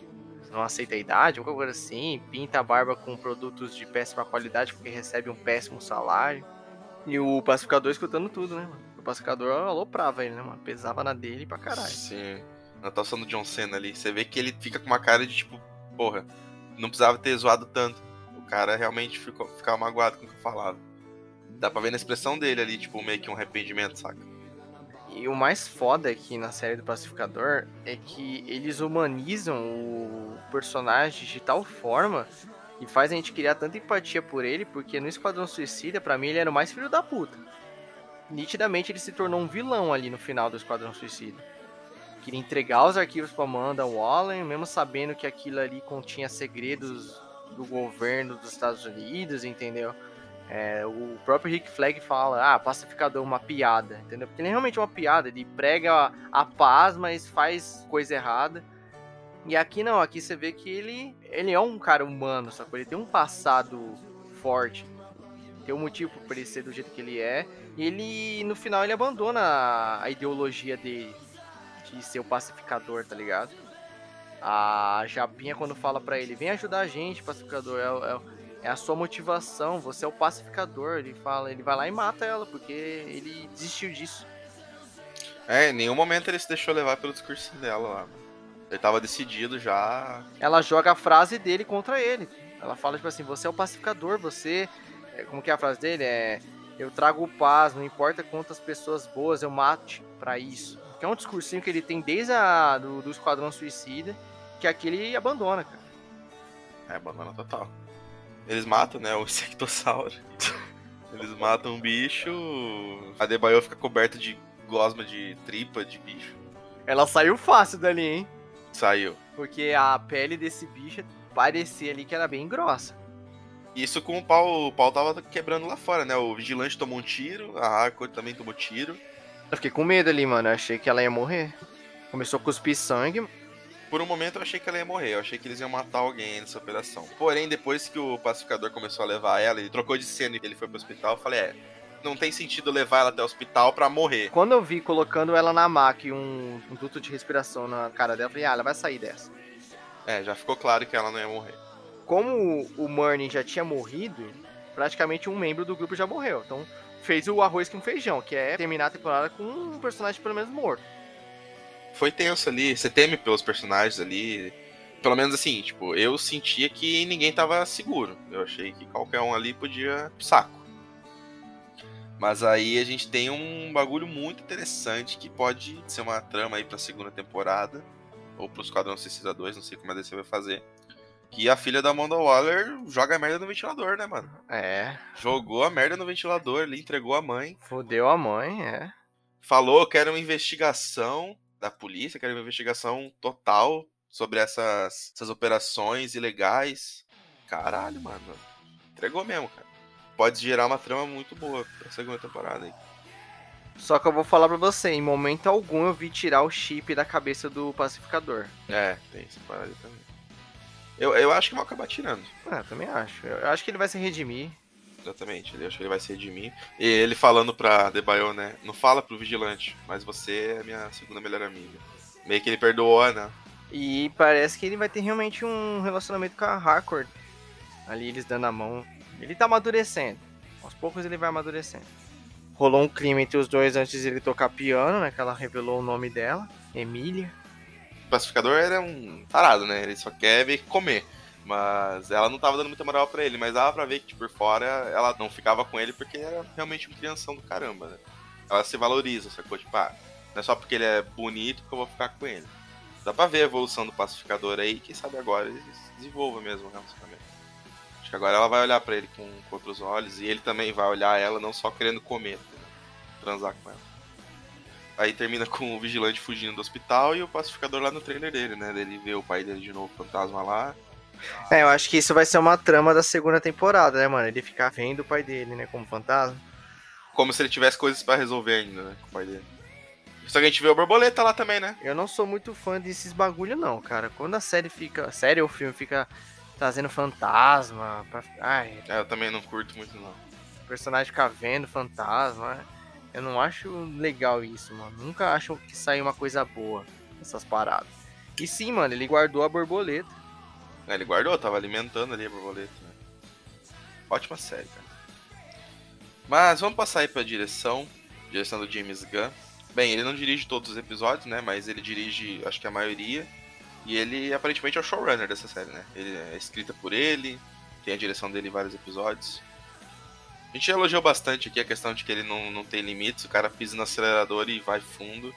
não aceita a idade, alguma coisa assim, pinta a barba com produtos de péssima qualidade porque recebe um péssimo salário. E o pacificador escutando tudo, né, mano? O pacificador aloprava ele, né, mano? Pesava na dele pra caralho. Sim. Na atuação do John Cena ali, você vê que ele fica com uma cara de tipo, porra, não precisava ter zoado tanto. O cara realmente ficou, ficava magoado com o que eu falava. Dá pra ver na expressão dele ali, tipo, meio que um arrependimento, saca? E o mais foda aqui na série do Pacificador é que eles humanizam o personagem de tal forma e faz a gente criar tanta empatia por ele, porque no Esquadrão Suicida, para mim, ele era o mais filho da puta. Nitidamente ele se tornou um vilão ali no final do Esquadrão Suicida. Queria entregar os arquivos pra Amanda Waller, mesmo sabendo que aquilo ali continha segredos do governo dos Estados Unidos, entendeu? É, o próprio Rick Flag fala, ah, pacificador, uma piada, entendeu? Porque ele é realmente uma piada, ele prega a, a paz, mas faz coisa errada. E aqui não, aqui você vê que ele, ele é um cara humano, sacou? Ele tem um passado forte. Tem um motivo para ele ser do jeito que ele é. E ele, no final, ele abandona a ideologia dele de ser o pacificador, tá ligado? A Japinha, quando fala para ele, vem ajudar a gente, pacificador, é, é, é, a sua motivação, você é o pacificador. Ele fala, ele vai lá e mata ela, porque ele desistiu disso. É, em nenhum momento ele se deixou levar pelo discurso dela lá. Ele tava decidido já. Ela joga a frase dele contra ele. Ela fala, tipo assim, você é o pacificador, você. É, como que é a frase dele? É. Eu trago paz, não importa quantas pessoas boas eu mate para isso. Que é um discursinho que ele tem desde a, do, do Esquadrão Suicida, que aqui ele abandona, cara. É, abandona total. Eles matam, né, o insectossauro. Eles matam um bicho, a Debaio fica coberta de gosma de tripa de bicho. Ela saiu fácil dali, hein? Saiu. Porque a pele desse bicho parecia ali que era bem grossa. Isso com o pau, o pau tava quebrando lá fora, né? O vigilante tomou um tiro, a Harcourt também tomou tiro. Eu fiquei com medo ali, mano. Eu achei que ela ia morrer. Começou a cuspir sangue. Por um momento eu achei que ela ia morrer, eu achei que eles iam matar alguém nessa operação. Porém, depois que o pacificador começou a levar ela, ele trocou de cena e ele foi pro hospital, eu falei, é, não tem sentido levar ela até o hospital pra morrer. Quando eu vi colocando ela na maca e um, um duto de respiração na cara dela, eu falei, ah, ela vai sair dessa. É, já ficou claro que ela não ia morrer. Como o Murney já tinha morrido, praticamente um membro do grupo já morreu. Então fez o arroz com feijão, que é terminar a temporada com um personagem pelo menos morto. Foi tenso ali, você teme pelos personagens ali. Pelo menos assim, tipo, eu sentia que ninguém tava seguro. Eu achei que qualquer um ali podia saco. Mas aí a gente tem um bagulho muito interessante que pode ser uma trama aí pra segunda temporada. Ou pro Esquadrão Suicida 2, não sei como a DC vai fazer. Que a filha da Amanda Waller joga a merda no ventilador, né, mano? É. Jogou a merda no ventilador ali, entregou a mãe. Fodeu a mãe, é. Falou que era uma investigação da polícia, que era uma investigação total sobre essas, essas operações ilegais. Caralho, mano. Entregou mesmo, cara. Pode gerar uma trama muito boa pra segunda temporada aí. Só que eu vou falar pra você, em momento algum eu vi tirar o chip da cabeça do pacificador. É, tem essa parada também. Eu, eu acho que vão acabar tirando. Ah, também acho. Eu acho que ele vai se redimir. Exatamente, ele acho que ele vai se redimir. E ele falando pra Debaio, né? Não fala pro vigilante, mas você é minha segunda melhor amiga. Meio que ele perdoou, né? E parece que ele vai ter realmente um relacionamento com a Harcourt. Ali eles dando a mão. Ele tá amadurecendo. Aos poucos ele vai amadurecendo. Rolou um crime entre os dois antes de ele tocar piano, né? Que ela revelou o nome dela, Emília. O pacificador era um tarado, né? Ele só quer ver comer. Mas ela não tava dando muita moral pra ele, mas dava pra ver que tipo, por fora ela não ficava com ele porque era realmente um crianção do caramba, né? Ela se valoriza, sacou? Tipo, ah, não é só porque ele é bonito que eu vou ficar com ele. Dá pra ver a evolução do pacificador aí, quem sabe agora ele desenvolva mesmo o relacionamento. Acho que agora ela vai olhar pra ele com, com outros olhos e ele também vai olhar ela não só querendo comer, né? transar com ela. Aí termina com o vigilante fugindo do hospital e o pacificador lá no trailer dele, né? Ele vê o pai dele de novo, fantasma lá. É, eu acho que isso vai ser uma trama da segunda temporada, né, mano? Ele ficar vendo o pai dele, né, como fantasma. Como se ele tivesse coisas pra resolver ainda, né, com o pai dele. Só que a gente vê o borboleta lá também, né? Eu não sou muito fã desses bagulho, não, cara. Quando a série fica. Série ou filme fica trazendo fantasma. Pra... Ai, É, eu também não curto muito, não. o personagem ficar vendo fantasma. Eu não acho legal isso, mano. Nunca acho que sai uma coisa boa nessas paradas. E sim, mano, ele guardou a borboleta. É, ele guardou, tava alimentando ali a borboleta, né? Ótima série, cara. Mas vamos passar aí pra direção. Direção do James Gunn. Bem, ele não dirige todos os episódios, né? Mas ele dirige, acho que a maioria. E ele aparentemente é o showrunner dessa série, né? Ele é escrita por ele, tem a direção dele em vários episódios. A gente elogiou bastante aqui a questão de que ele não, não tem limites, o cara pisa no acelerador e vai fundo.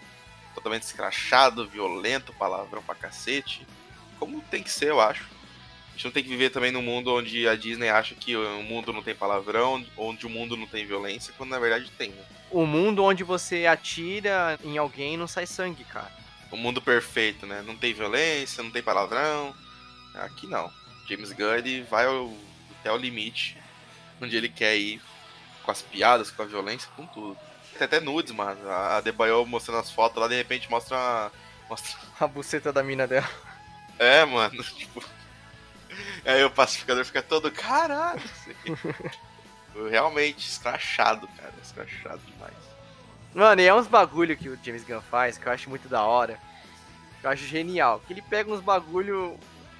Totalmente escrachado, violento, palavrão pra cacete. Como tem que ser, eu acho. A gente não tem que viver também num mundo onde a Disney acha que o mundo não tem palavrão, onde o mundo não tem violência, quando na verdade tem, né? O mundo onde você atira em alguém e não sai sangue, cara. O mundo perfeito, né? Não tem violência, não tem palavrão. Aqui não. James Gunn vai ao- até o limite onde ele quer ir com as piadas, com a violência, com tudo. Tem até nudes, mano. A a Debaio mostrando as fotos lá, de repente mostra uma. Mostra... A buceta da mina dela. É, mano, tipo. Aí o pacificador fica todo, caralho. Realmente, escrachado, cara. Escrachado demais. Mano, e é uns bagulho que o James Gunn faz que eu acho muito da hora. Que eu acho genial. Que ele pega uns bagulho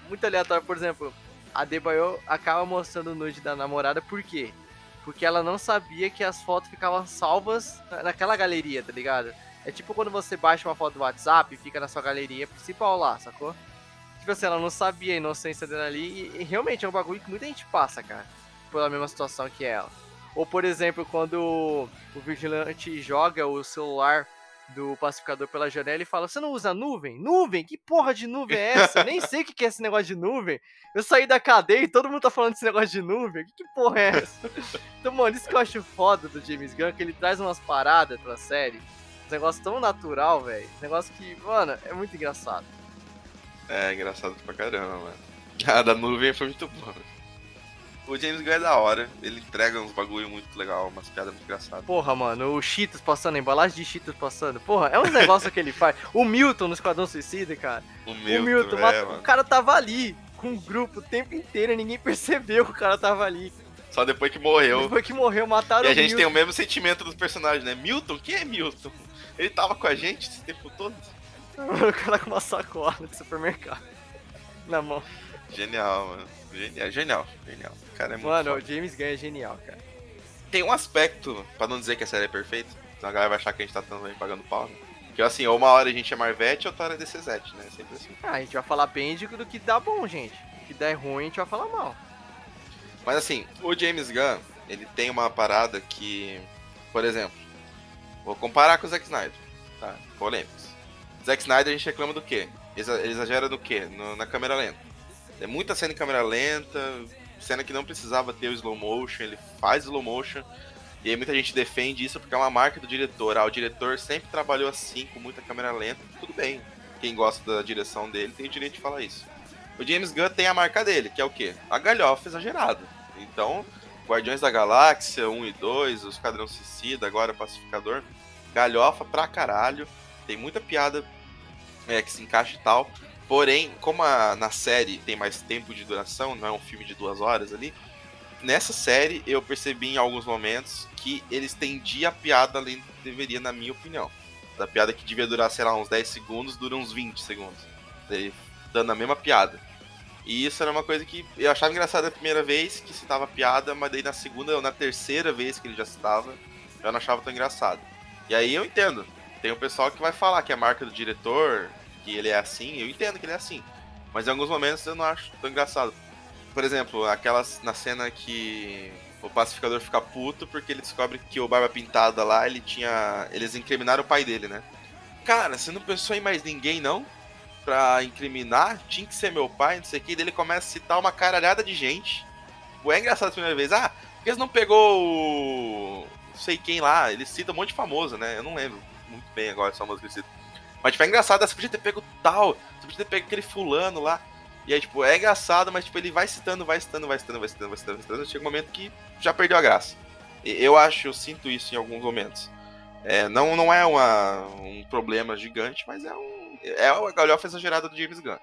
muito aleatório. Por exemplo, a Debayo acaba mostrando o nude da namorada por quê? Porque ela não sabia que as fotos ficavam salvas na- naquela galeria, tá ligado? É tipo quando você baixa uma foto do WhatsApp e fica na sua galeria principal lá, sacou? Tipo assim, ela não sabia a inocência dela ali e, e realmente é um bagulho que muita gente passa, cara. Pela mesma situação que ela. Ou, por exemplo, quando o vigilante joga o celular do pacificador pela janela e fala: Você não usa nuvem? Nuvem? Que porra de nuvem é essa? Eu nem sei o que é esse negócio de nuvem. Eu saí da cadeia e todo mundo tá falando desse negócio de nuvem. Que, que porra é essa? Então, mano, isso que eu acho foda do James Gunn, que ele traz umas paradas pra série. Um negócio tão natural, velho. Um negócio que, mano, é muito engraçado. É, engraçado pra caramba, mano. A da nuvem foi muito boa. O James Gunn é da hora, ele entrega uns bagulho muito legal, umas piadas muito engraçadas. Porra, mano, o Cheetos passando, a embalagem de Cheetos passando. Porra, é um negócio que ele faz. O Milton no Esquadrão Suicida, cara. O Milton, o Milton, é, o cara tava ali com o grupo o tempo inteiro e ninguém percebeu que o cara tava ali. Só depois que morreu. Depois que morreu, mataram E a gente Milton. tem o mesmo sentimento dos personagens, né? Milton? Quem é Milton? Ele tava com a gente esse tempo todo? o cara com uma sacola de supermercado na mão. Genial, mano. Genial, genial, genial. O cara é muito Mano, foda. o James Gunn é genial, cara. Tem um aspecto, pra não dizer que a série é perfeita, senão a galera vai achar que a gente tá também pagando pau, né? Que assim, ou uma hora a gente é Marvete ou outra hora é DC7, né? Sempre assim. Ah, a gente vai falar bem do que dá bom, gente. O que dá ruim, a gente vai falar mal. Mas assim, o James Gunn, ele tem uma parada que, por exemplo, vou comparar com o Zack Snyder, tá? Polêmicos. Zack Snyder a gente reclama do quê? Ele exagera do quê? No- na câmera lenta. É muita cena em câmera lenta, cena que não precisava ter o slow motion, ele faz slow motion. E aí muita gente defende isso porque é uma marca do diretor. Ah, o diretor sempre trabalhou assim, com muita câmera lenta. Tudo bem. Quem gosta da direção dele tem o direito de falar isso. O James Gunn tem a marca dele, que é o quê? A galhofa exagerada. Então, Guardiões da Galáxia 1 e 2, o Esquadrão Suicida, agora Pacificador, galhofa pra caralho. Tem muita piada é, que se encaixa e tal. Porém, como a- na série tem mais tempo de duração, não é um filme de duas horas ali, nessa série eu percebi em alguns momentos que eles estendiam a piada além do que deveria, na minha opinião. Da piada que devia durar, sei lá, uns 10 segundos, dura uns 20 segundos. Daí, dando a mesma piada. E isso era uma coisa que eu achava engraçado a primeira vez que citava piada, mas daí na segunda ou na terceira vez que ele já citava, eu não achava tão engraçado. E aí eu entendo. Tem o pessoal que vai falar que é a marca do diretor, que ele é assim, eu entendo que ele é assim. Mas em alguns momentos eu não acho tão engraçado. Por exemplo, aquelas na cena que o pacificador fica puto porque ele descobre que o Barba Pintada lá, ele tinha. Eles incriminaram o pai dele, né? Cara, você não pensou em mais ninguém, não? Pra incriminar? Tinha que ser meu pai, não sei o que. Daí ele começa a citar uma caralhada de gente. É engraçado a primeira vez. Ah, por que eles não pegou o. Não sei quem lá? Ele cita um monte de famoso, né? Eu não lembro muito bem agora essa música que ele cita. Mas, tipo, é engraçado. Você podia ter pego tal. Você podia ter pego aquele fulano lá. E aí, tipo, é engraçado, mas, tipo, ele vai citando, vai citando, vai citando, vai citando, vai citando, vai citando. Chega um momento que já perdeu a graça. E- Eu acho, eu sinto isso em alguns momentos. É, não, não é uma, um problema gigante, mas é um. É a galhofa exagerada do James Gunn.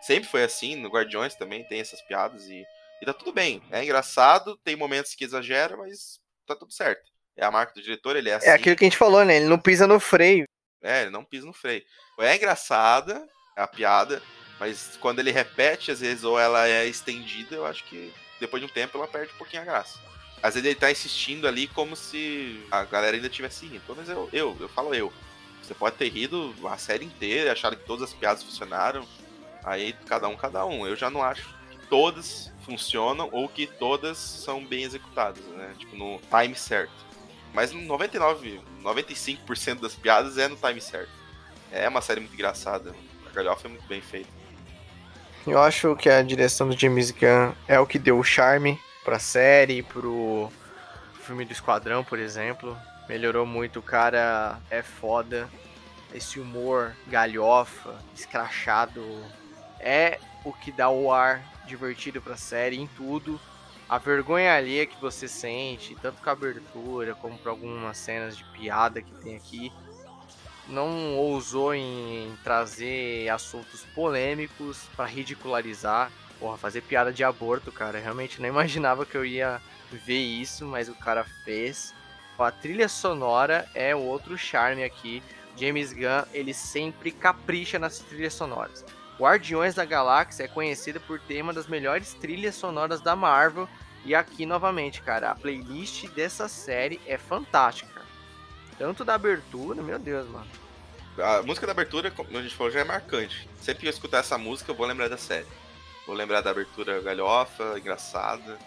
Sempre foi assim, no Guardiões também tem essas piadas e, e tá tudo bem. É engraçado, tem momentos que exagera, mas tá tudo certo. É a marca do diretor, ele é assim. É aquilo que a gente falou, né? Ele não pisa no freio. É, ele não pisa no freio. É engraçada a piada, mas quando ele repete, às vezes, ou ela é estendida, eu acho que depois de um tempo ela perde um pouquinho a graça. Às vezes ele tá insistindo ali como se a galera ainda tivesse rindo. Pelo menos eu, eu, eu falo eu. Você pode ter rido a série inteira, achar que todas as piadas funcionaram. Aí cada um, cada um. Eu já não acho que todas funcionam ou que todas são bem executadas, né? Tipo, no time certo. Mas 99, 95% das piadas é no time certo. É uma série muito engraçada. A galhofa é muito bem feita. Eu acho que a direção do James Gunn é o que deu o charme pra série, pro filme do Esquadrão, por exemplo. Melhorou muito, o cara é foda. Esse humor galhofa, escrachado, é o que dá o ar divertido pra série em tudo. A vergonha alheia que você sente, tanto com a abertura como por algumas cenas de piada que tem aqui, não ousou em trazer assuntos polêmicos pra ridicularizar. Porra, fazer piada de aborto, cara. Realmente não imaginava que eu ia ver isso, mas o cara fez. A trilha sonora é outro charme aqui. James Gunn, ele sempre capricha nas trilhas sonoras. Guardiões da Galáxia é conhecida por ter uma das melhores trilhas sonoras da Marvel. E aqui, novamente, cara, a playlist dessa série é fantástica. Tanto da abertura, meu Deus, mano. A música da abertura, como a gente falou, já é marcante. Sempre que eu escutar essa música, eu vou lembrar da série. Vou lembrar da abertura galhofa, engraçada.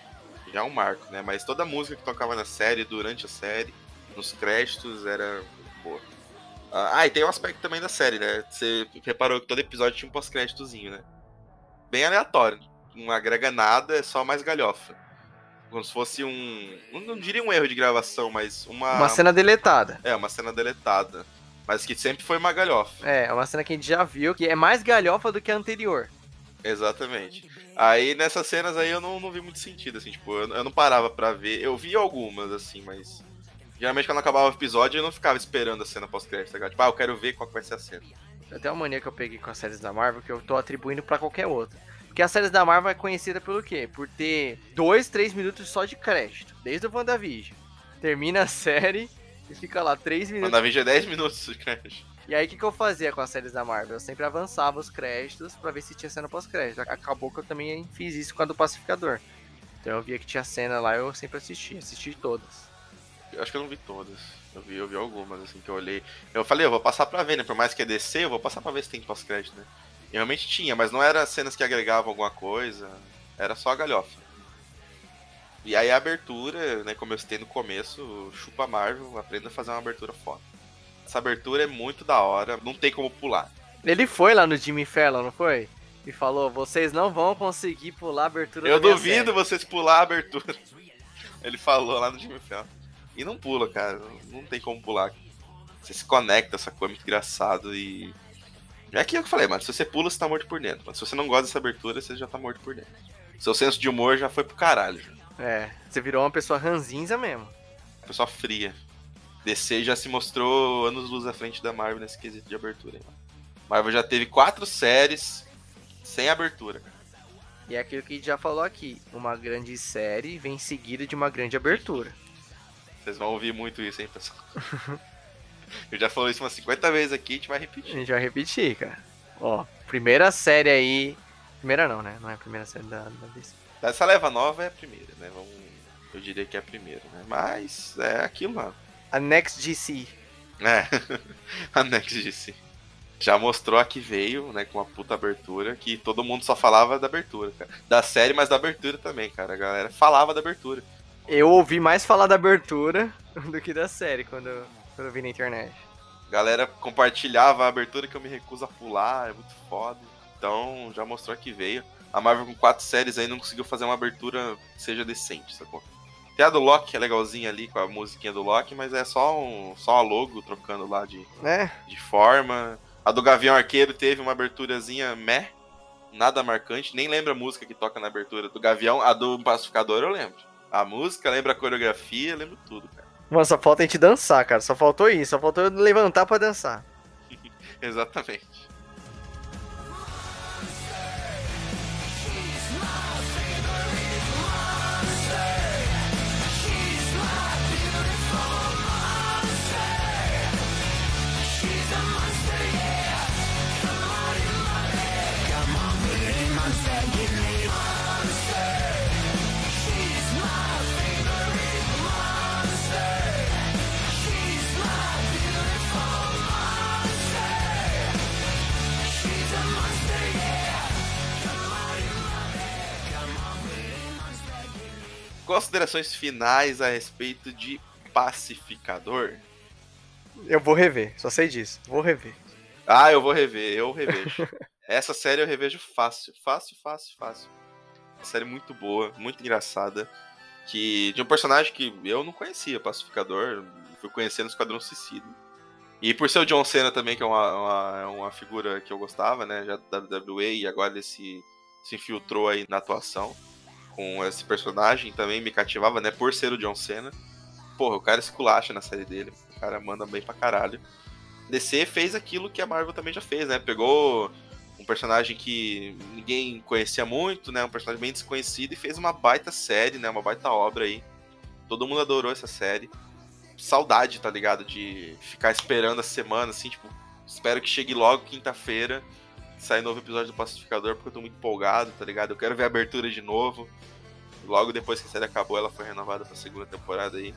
Já é um marco, né? Mas toda a música que tocava na série, durante a série, nos créditos, era boa. Ah, e tem um aspecto também da série, né? Você reparou que todo episódio tinha um pós-créditozinho, né? Bem aleatório. Não agrega nada, é só mais galhofa. Como se fosse um. Não, diria um erro de gravação, mas uma. Uma cena deletada. É, uma cena deletada. Mas que sempre foi uma galhofa. É, é uma cena que a gente já viu, que é mais galhofa do que a anterior. Exatamente. Aí nessas cenas aí eu não, não vi muito sentido, assim, tipo, eu, eu não parava pra ver. Eu vi algumas, assim, mas. Geralmente quando acabava o episódio eu não ficava esperando a cena pós-crédito, tá? Tipo, ah, eu quero ver qual que vai ser a cena. Até uma mania que eu peguei com as séries da Marvel que eu tô atribuindo pra qualquer outra. Porque as séries da Marvel é conhecida pelo quê? Por ter dois, três minutos só de crédito. Desde o WandaVision. Termina a série e fica lá três minutos. WandaVision é 10 minutos de crédito. E aí o que, que eu fazia com as séries da Marvel? Eu sempre avançava os créditos pra ver se tinha cena pós-crédito. Acabou que eu também fiz isso com a do Pacificador. Então eu via que tinha cena lá, eu sempre assisti, assisti todas. Acho que eu não vi todas. Eu vi, eu vi algumas, assim, que eu olhei. Eu falei, eu vou passar pra ver, né? Por mais que é DC, eu vou passar pra ver se tem pós-crédito, né? E realmente tinha, mas não era cenas que agregavam alguma coisa. Era só a galhofa. E aí a abertura, né? Como eu citei no começo, chupa Marvel, aprenda a fazer uma abertura foda. Essa abertura é muito da hora, não tem como pular. Ele foi lá no Jimmy Fallon, não foi? E falou, vocês não vão conseguir pular a abertura Eu duvido série." vocês pular a abertura. Ele falou lá no Jimmy Fallon. E não pula, cara. Não tem como pular. Você se conecta, essa coisa é muito engraçado e. É aquilo que eu falei, mano. Se você pula, você tá morto por dentro. Mas se você não gosta dessa abertura, você já tá morto por dentro. Seu senso de humor já foi pro caralho. Já. É, você virou uma pessoa ranzinza mesmo. Pessoa fria. DC já se mostrou anos luz à frente da Marvel nesse quesito de abertura. Hein. Marvel já teve quatro séries sem abertura. cara. E é aquilo que a gente já falou aqui. Uma grande série vem seguida de uma grande abertura. Vocês vão ouvir muito isso, hein, pessoal? Eu já falei isso umas 50 vezes aqui, a gente vai A repetir. gente vai repetir, cara. Ó, primeira série aí. Primeira não, né? Não é a primeira série da, da DC. Essa leva nova é a primeira, né? Vamos, eu diria que é a primeira, né? Mas é aquilo, mano. A Next DC. É, a Next DC. Já mostrou a que veio, né, com uma puta abertura, que todo mundo só falava da abertura, cara. Da série, mas da abertura também, cara. A galera falava da abertura. Eu ouvi mais falar da abertura do que da série quando, quando eu vi na internet. Galera compartilhava a abertura que eu me recuso a pular, é muito foda. Então, já mostrou que veio. A Marvel com quatro séries aí não conseguiu fazer uma abertura que seja decente, sacou? Tem a do Loki, que é legalzinha ali, com a musiquinha do Loki, mas é só um só a logo trocando lá de, Né? de forma. A do Gavião Arqueiro teve uma aberturazinha meh, nada marcante, nem lembra a música que toca na abertura do Gavião. A do Pacificador eu lembro. A música, lembra a coreografia, lembro tudo, cara. Mano, só falta a gente dançar, cara. Só faltou isso. Só faltou eu levantar pra dançar. Exatamente. Considerações finais a respeito de Pacificador. Eu vou rever, só sei disso. Vou rever. Ah, eu vou rever, eu revejo. Essa série eu revejo fácil, fácil, fácil, fácil. Uma série muito boa, muito engraçada. Que de um personagem que eu não conhecia, Pacificador. Fui conhecendo o Esquadrão Suicida. E por ser o John Cena também, que é uma, uma, uma figura que eu gostava, né? Já da WWE e agora ele se, se infiltrou aí na atuação com esse personagem também me cativava, né? Por ser o John Cena. Porra, o cara esculacha na série dele. O cara manda bem pra caralho. DC fez aquilo que a Marvel também já fez, né? Pegou um personagem que ninguém conhecia muito, né? Um personagem bem desconhecido e fez uma baita série, né? Uma baita obra aí. Todo mundo adorou essa série. Saudade, tá ligado? De ficar esperando a semana, assim, tipo, espero que chegue logo quinta-feira, sair novo episódio do Pacificador, porque eu tô muito empolgado, tá ligado? Eu quero ver a abertura de novo. Logo depois que a série acabou, ela foi renovada pra segunda temporada aí.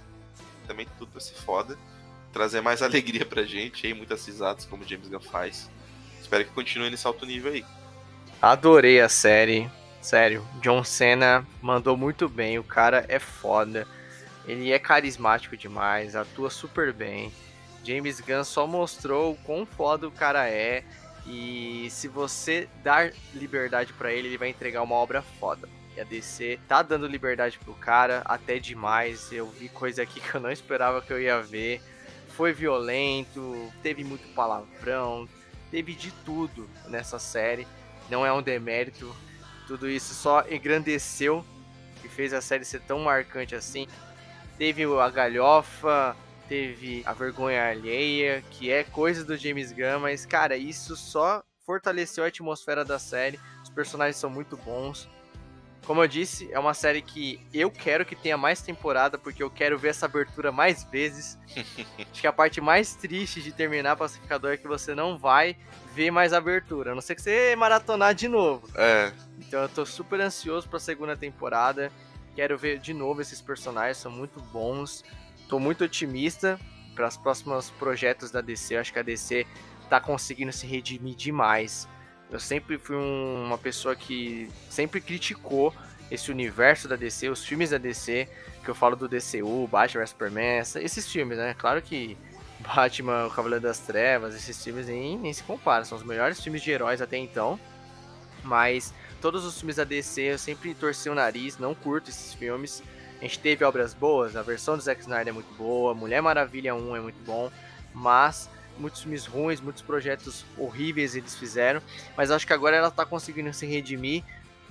Também tudo vai ser foda. Trazer mais alegria pra gente aí, muitas risadas, como James Gunn faz. Espero que continue nesse alto nível aí. Adorei a série. Sério, John Cena mandou muito bem. O cara é foda. Ele é carismático demais, atua super bem. James Gunn só mostrou o quão foda o cara é. E se você dar liberdade para ele, ele vai entregar uma obra foda. E a DC tá dando liberdade pro cara, até demais. Eu vi coisa aqui que eu não esperava que eu ia ver. Foi violento, teve muito palavrão, teve de tudo nessa série. Não é um demérito. Tudo isso só engrandeceu e fez a série ser tão marcante assim. Teve a galhofa, teve a vergonha alheia, que é coisa do James Gunn, mas cara, isso só fortaleceu a atmosfera da série. Os personagens são muito bons. Como eu disse, é uma série que eu quero que tenha mais temporada, porque eu quero ver essa abertura mais vezes. Acho que a parte mais triste de terminar Pacificador é que você não vai ver mais abertura, a não ser que você maratonar de novo. É. Então eu tô super ansioso pra segunda temporada. Quero ver de novo esses personagens, são muito bons. Tô muito otimista para os próximos projetos da DC. Eu acho que a DC tá conseguindo se redimir demais. Eu sempre fui um, uma pessoa que sempre criticou esse universo da DC, os filmes da DC, que eu falo do DCU, Batman vs Superman, esses filmes, né? Claro que Batman, o Cavaleiro das Trevas, esses filmes nem, nem se comparam, são os melhores filmes de heróis até então. Mas todos os filmes da DC eu sempre torci o nariz, não curto esses filmes. A gente teve obras boas, a versão do Zack Snyder é muito boa, Mulher Maravilha 1 é muito bom, mas muitos filmes ruins, muitos projetos horríveis eles fizeram, mas acho que agora ela tá conseguindo se redimir.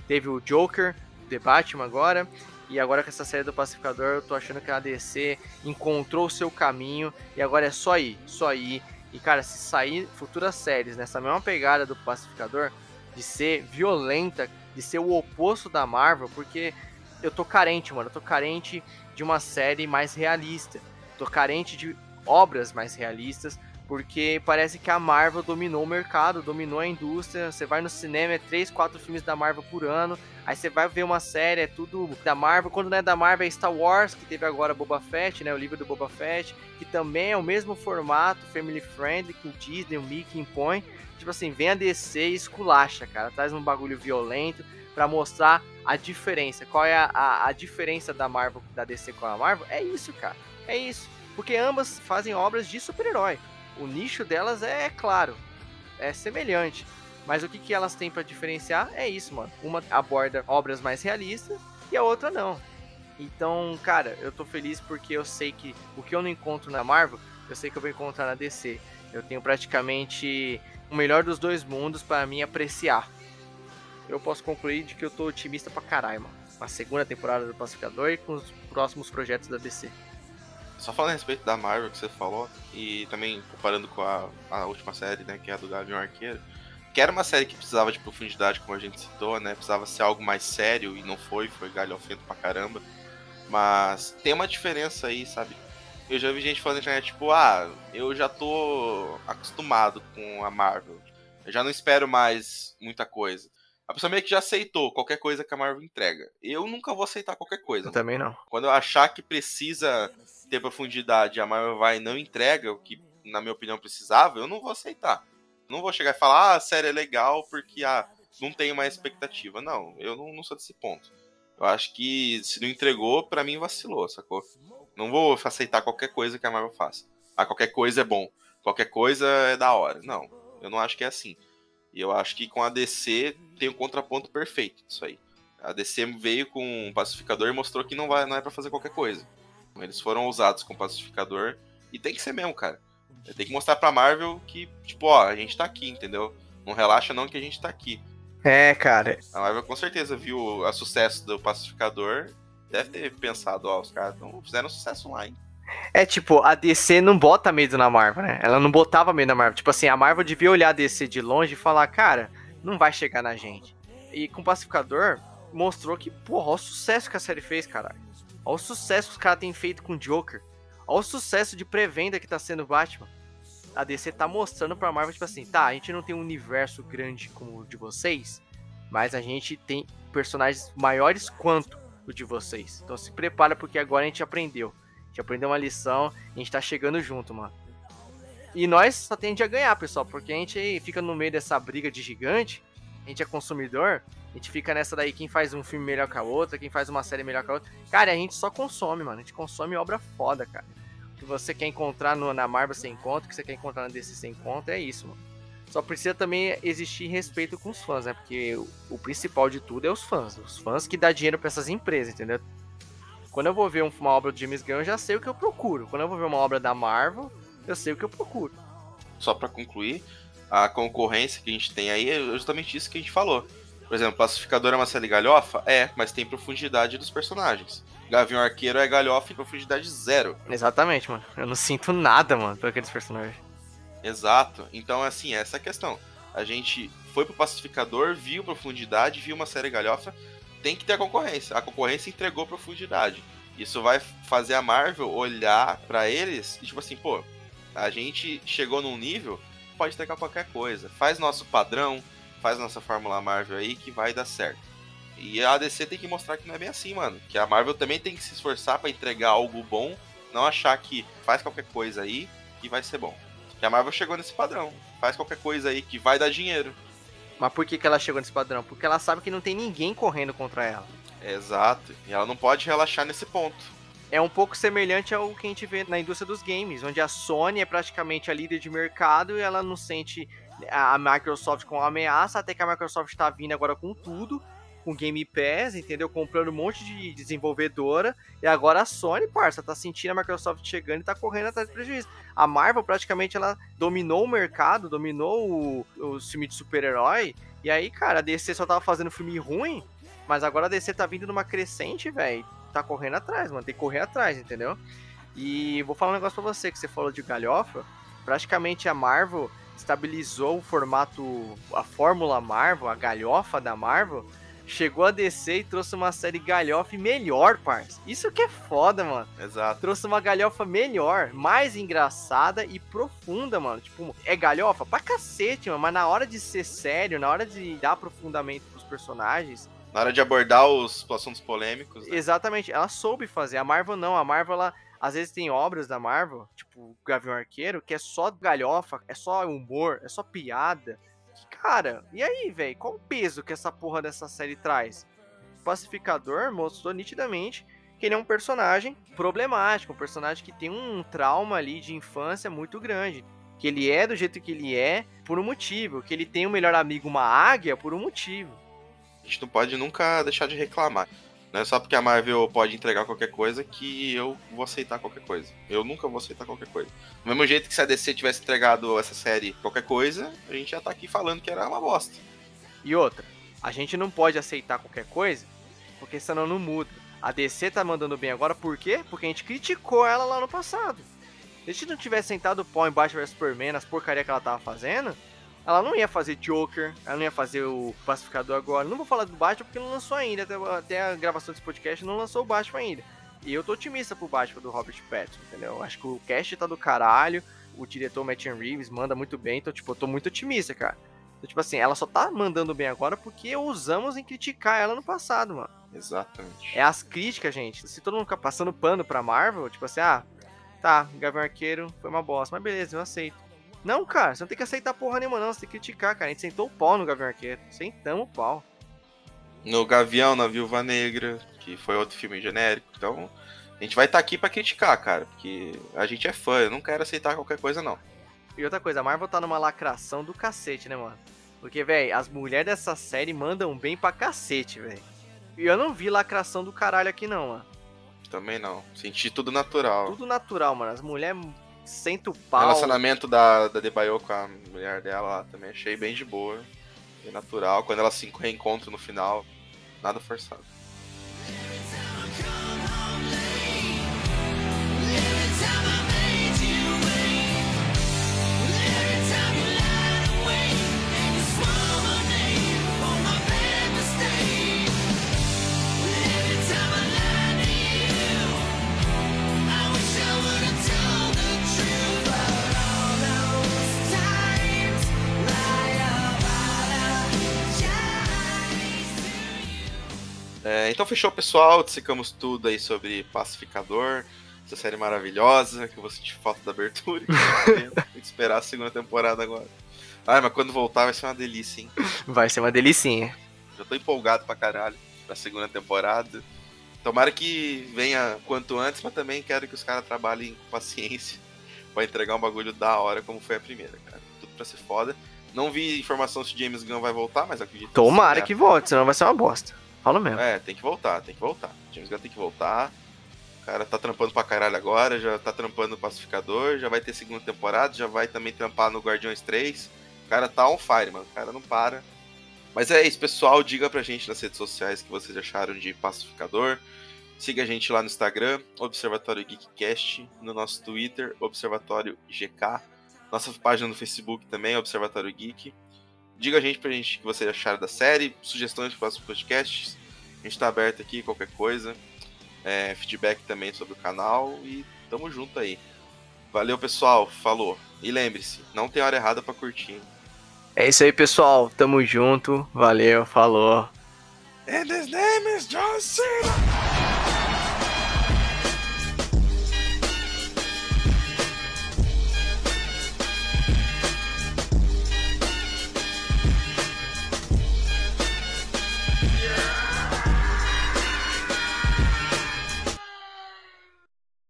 Teve o Joker, The Batman agora, e agora com essa série do Pacificador, eu tô achando que a DC encontrou o seu caminho e agora é só ir, só ir. E cara, se sair futuras séries nessa mesma pegada do Pacificador, de ser violenta, de ser o oposto da Marvel, porque eu tô carente, mano. Eu tô carente de uma série mais realista. Tô carente de obras mais realistas, porque parece que a Marvel dominou o mercado, dominou a indústria. Você vai no cinema, é 3, 4 filmes da Marvel por ano. Aí você vai ver uma série, é tudo da Marvel. Quando não é da Marvel, é Star Wars, que teve agora Boba Fett, né? O livro do Boba Fett, que também é o mesmo formato, family friendly, que o Disney, o Mickey impõe. Tipo assim, vem a DC e esculacha, cara. Traz um bagulho violento para mostrar a diferença. Qual é a, a, a, diferença da Marvel, da DC com a Marvel? É isso, cara. É isso. Porque ambas fazem obras de super-herói. O nicho delas é, é, claro, é semelhante. Mas o que, que elas têm para diferenciar é isso, mano. Uma aborda obras mais realistas e a outra não. Então, cara, eu tô feliz porque eu sei que o que eu não encontro na Marvel, eu sei que eu vou encontrar na DC. Eu tenho praticamente o melhor dos dois mundos para mim apreciar eu posso concluir de que eu tô otimista pra caralho, mano. Com a segunda temporada do Pacificador e com os próximos projetos da DC. Só falando a respeito da Marvel que você falou, e também comparando com a, a última série, né, que é a do Gavião Arqueiro, que era uma série que precisava de profundidade, como a gente citou, né, precisava ser algo mais sério, e não foi, foi galhofento pra caramba. Mas tem uma diferença aí, sabe? Eu já vi gente falando na internet, tipo, ah, eu já tô acostumado com a Marvel. Eu já não espero mais muita coisa a pessoa meio que já aceitou qualquer coisa que a Marvel entrega. Eu nunca vou aceitar qualquer coisa. Eu também não. Quando eu achar que precisa ter profundidade, a Marvel vai e não entrega o que, na minha opinião, precisava, eu não vou aceitar. Não vou chegar e falar, ah, a série é legal porque ah, não tenho mais expectativa. Não, eu não, não sou desse ponto. Eu acho que se não entregou, para mim vacilou, sacou? Não vou aceitar qualquer coisa que a Marvel faça. Ah, qualquer coisa é bom. Qualquer coisa é da hora. Não, eu não acho que é assim. E eu acho que com a DC tem um contraponto perfeito disso aí. A DC veio com um pacificador e mostrou que não, vai, não é para fazer qualquer coisa. Eles foram ousados com o pacificador e tem que ser mesmo, cara. Tem que mostrar pra Marvel que, tipo, ó, a gente tá aqui, entendeu? Não relaxa não que a gente tá aqui. É, cara. A Marvel com certeza viu o sucesso do pacificador. Deve ter pensado, ó, os caras fizeram sucesso lá, hein? É tipo, a DC não bota medo na Marvel, né? Ela não botava medo na Marvel. Tipo assim, a Marvel devia olhar a DC de longe e falar, cara, não vai chegar na gente. E com o Pacificador, mostrou que, porra, olha o sucesso que a série fez, caralho. Olha o sucesso que os caras têm feito com o Joker. Olha o sucesso de pré-venda que tá sendo Batman. A DC tá mostrando pra Marvel, tipo assim, tá, a gente não tem um universo grande como o de vocês, mas a gente tem personagens maiores quanto o de vocês. Então se prepara porque agora a gente aprendeu. A gente aprendeu uma lição, a gente tá chegando junto, mano. E nós só tende a ganhar, pessoal, porque a gente fica no meio dessa briga de gigante, a gente é consumidor, a gente fica nessa daí, quem faz um filme melhor que a outra, quem faz uma série melhor que a outra. Cara, a gente só consome, mano. A gente consome obra foda, cara. que você quer encontrar no, na Marvel você encontra, o que você quer encontrar na DC você encontra, é isso, mano. Só precisa também existir respeito com os fãs, né? Porque o, o principal de tudo é os fãs. Os fãs que dá dinheiro para essas empresas, entendeu? Quando eu vou ver uma obra do James Gunn, eu já sei o que eu procuro. Quando eu vou ver uma obra da Marvel, eu sei o que eu procuro. Só para concluir, a concorrência que a gente tem aí é justamente isso que a gente falou. Por exemplo, Pacificador é uma série galhofa? É, mas tem profundidade dos personagens. Gavião Arqueiro é galhofa e profundidade zero. Exatamente, mano. Eu não sinto nada, mano, por aqueles personagens. Exato. Então, assim, essa é a questão. A gente foi pro Pacificador, viu profundidade, viu uma série galhofa, tem que ter a concorrência. A concorrência entregou profundidade. Isso vai fazer a Marvel olhar para eles e, tipo assim, pô, a gente chegou num nível, pode entregar qualquer coisa. Faz nosso padrão, faz nossa Fórmula Marvel aí que vai dar certo. E a DC tem que mostrar que não é bem assim, mano. Que a Marvel também tem que se esforçar para entregar algo bom, não achar que faz qualquer coisa aí que vai ser bom. Que a Marvel chegou nesse padrão. Faz qualquer coisa aí que vai dar dinheiro. Mas por que, que ela chegou nesse padrão? Porque ela sabe que não tem ninguém correndo contra ela. Exato. E ela não pode relaxar nesse ponto. É um pouco semelhante ao que a gente vê na indústria dos games, onde a Sony é praticamente a líder de mercado e ela não sente a Microsoft com ameaça, até que a Microsoft está vindo agora com tudo com Game Pass, entendeu? Comprando um monte de desenvolvedora. E agora a Sony, parça, tá sentindo a Microsoft chegando e tá correndo atrás do prejuízo. A Marvel praticamente ela dominou o mercado, dominou o, o filme de super-herói. E aí, cara, a DC só tava fazendo filme ruim, mas agora a DC tá vindo numa crescente, velho. Tá correndo atrás, mano. Tem que correr atrás, entendeu? E vou falar um negócio pra você que você falou de galhofa. Praticamente a Marvel estabilizou o formato, a fórmula Marvel, a galhofa da Marvel, chegou a descer e trouxe uma série galhofa melhor, parça. Isso que é foda, mano. Exato. Trouxe uma galhofa melhor, mais engraçada e profunda, mano. Tipo, é galhofa pra cacete, mano. Mas na hora de ser sério, na hora de dar aprofundamento pros personagens. Na hora de abordar os assuntos polêmicos. Né? Exatamente, ela soube fazer. A Marvel não, a Marvel ela. Às vezes tem obras da Marvel, tipo Gavião Arqueiro, que é só galhofa, é só humor, é só piada cara, e aí, velho? Qual o peso que essa porra dessa série traz? O Pacificador mostrou nitidamente que ele é um personagem problemático, um personagem que tem um trauma ali de infância muito grande. Que ele é do jeito que ele é por um motivo. Que ele tem um melhor amigo, uma águia, por um motivo. A gente não pode nunca deixar de reclamar. Não é só porque a Marvel pode entregar qualquer coisa que eu vou aceitar qualquer coisa. Eu nunca vou aceitar qualquer coisa. Do mesmo jeito que se a DC tivesse entregado essa série qualquer coisa, a gente já tá aqui falando que era uma bosta. E outra, a gente não pode aceitar qualquer coisa, porque senão não muda. A DC tá mandando bem agora, por quê? Porque a gente criticou ela lá no passado. Se a gente não tivesse sentado o pau em Batman vs Superman, as porcaria que ela tava fazendo, ela não ia fazer Joker, ela não ia fazer o Pacificador agora. Não vou falar do Batman porque não lançou ainda, até, até a gravação desse podcast não lançou o Batman ainda. E eu tô otimista pro Batman do Robert Pattinson, entendeu? Acho que o cast tá do caralho, o diretor Matt Reeves manda muito bem, então, tipo, eu tô muito otimista, cara. Então, tipo assim, ela só tá mandando bem agora porque usamos em criticar ela no passado, mano. Exatamente. É as críticas, gente. Se todo mundo ficar passando pano pra Marvel, tipo assim, ah, tá, Gavião Arqueiro foi uma bosta, mas beleza, eu aceito. Não, cara, você não tem que aceitar porra nenhuma, não. Você tem que criticar, cara. A gente sentou o pau no Gavião Arqueiro. Sentamos o pau. No Gavião, na Viúva Negra, que foi outro filme genérico. Então, a gente vai estar tá aqui para criticar, cara. Porque a gente é fã, eu não quero aceitar qualquer coisa, não. E outra coisa, a Marvel tá numa lacração do cacete, né, mano? Porque, velho, as mulheres dessa série mandam bem pra cacete, velho. E eu não vi lacração do caralho aqui, não, mano. Também não. Senti tudo natural. Tudo natural, mano. As mulheres pau. O relacionamento da, da Debaio com a mulher dela lá também achei bem de boa. Bem natural. Quando ela se reencontra no final, nada forçado. É, então fechou, pessoal. Dissecamos tudo aí sobre Pacificador. Essa série maravilhosa, que eu vou sentir falta da abertura. Tem que esperar a segunda temporada agora. Ai, mas quando voltar vai ser uma delícia, hein? Vai ser uma delicinha. Já tô empolgado pra caralho pra segunda temporada. Tomara que venha quanto antes, mas também quero que os caras trabalhem com paciência pra entregar um bagulho da hora como foi a primeira, cara. Tudo pra ser foda. Não vi informação se James Gunn vai voltar, mas acredito Tomara sim, né? que volte, senão vai ser uma bosta. Fala mesmo. É, tem que voltar, tem que voltar. James Gunn tem que voltar. O cara tá trampando pra caralho agora, já tá trampando no Pacificador, já vai ter segunda temporada, já vai também trampar no Guardiões 3. O cara tá on fire, mano. O cara não para. Mas é isso, pessoal. Diga pra gente nas redes sociais o que vocês acharam de Pacificador. Siga a gente lá no Instagram, Observatório Geekcast, no nosso Twitter, Observatório GK, nossa página no Facebook também, Observatório Geek. Diga a gente pra gente o que vocês acharam da série, sugestões para próximos podcasts. A gente tá aberto aqui, qualquer coisa. É, feedback também sobre o canal e tamo junto aí. Valeu, pessoal. Falou. E lembre-se, não tem hora errada pra curtir. É isso aí, pessoal. Tamo junto. Valeu, falou. And his name is John Cena.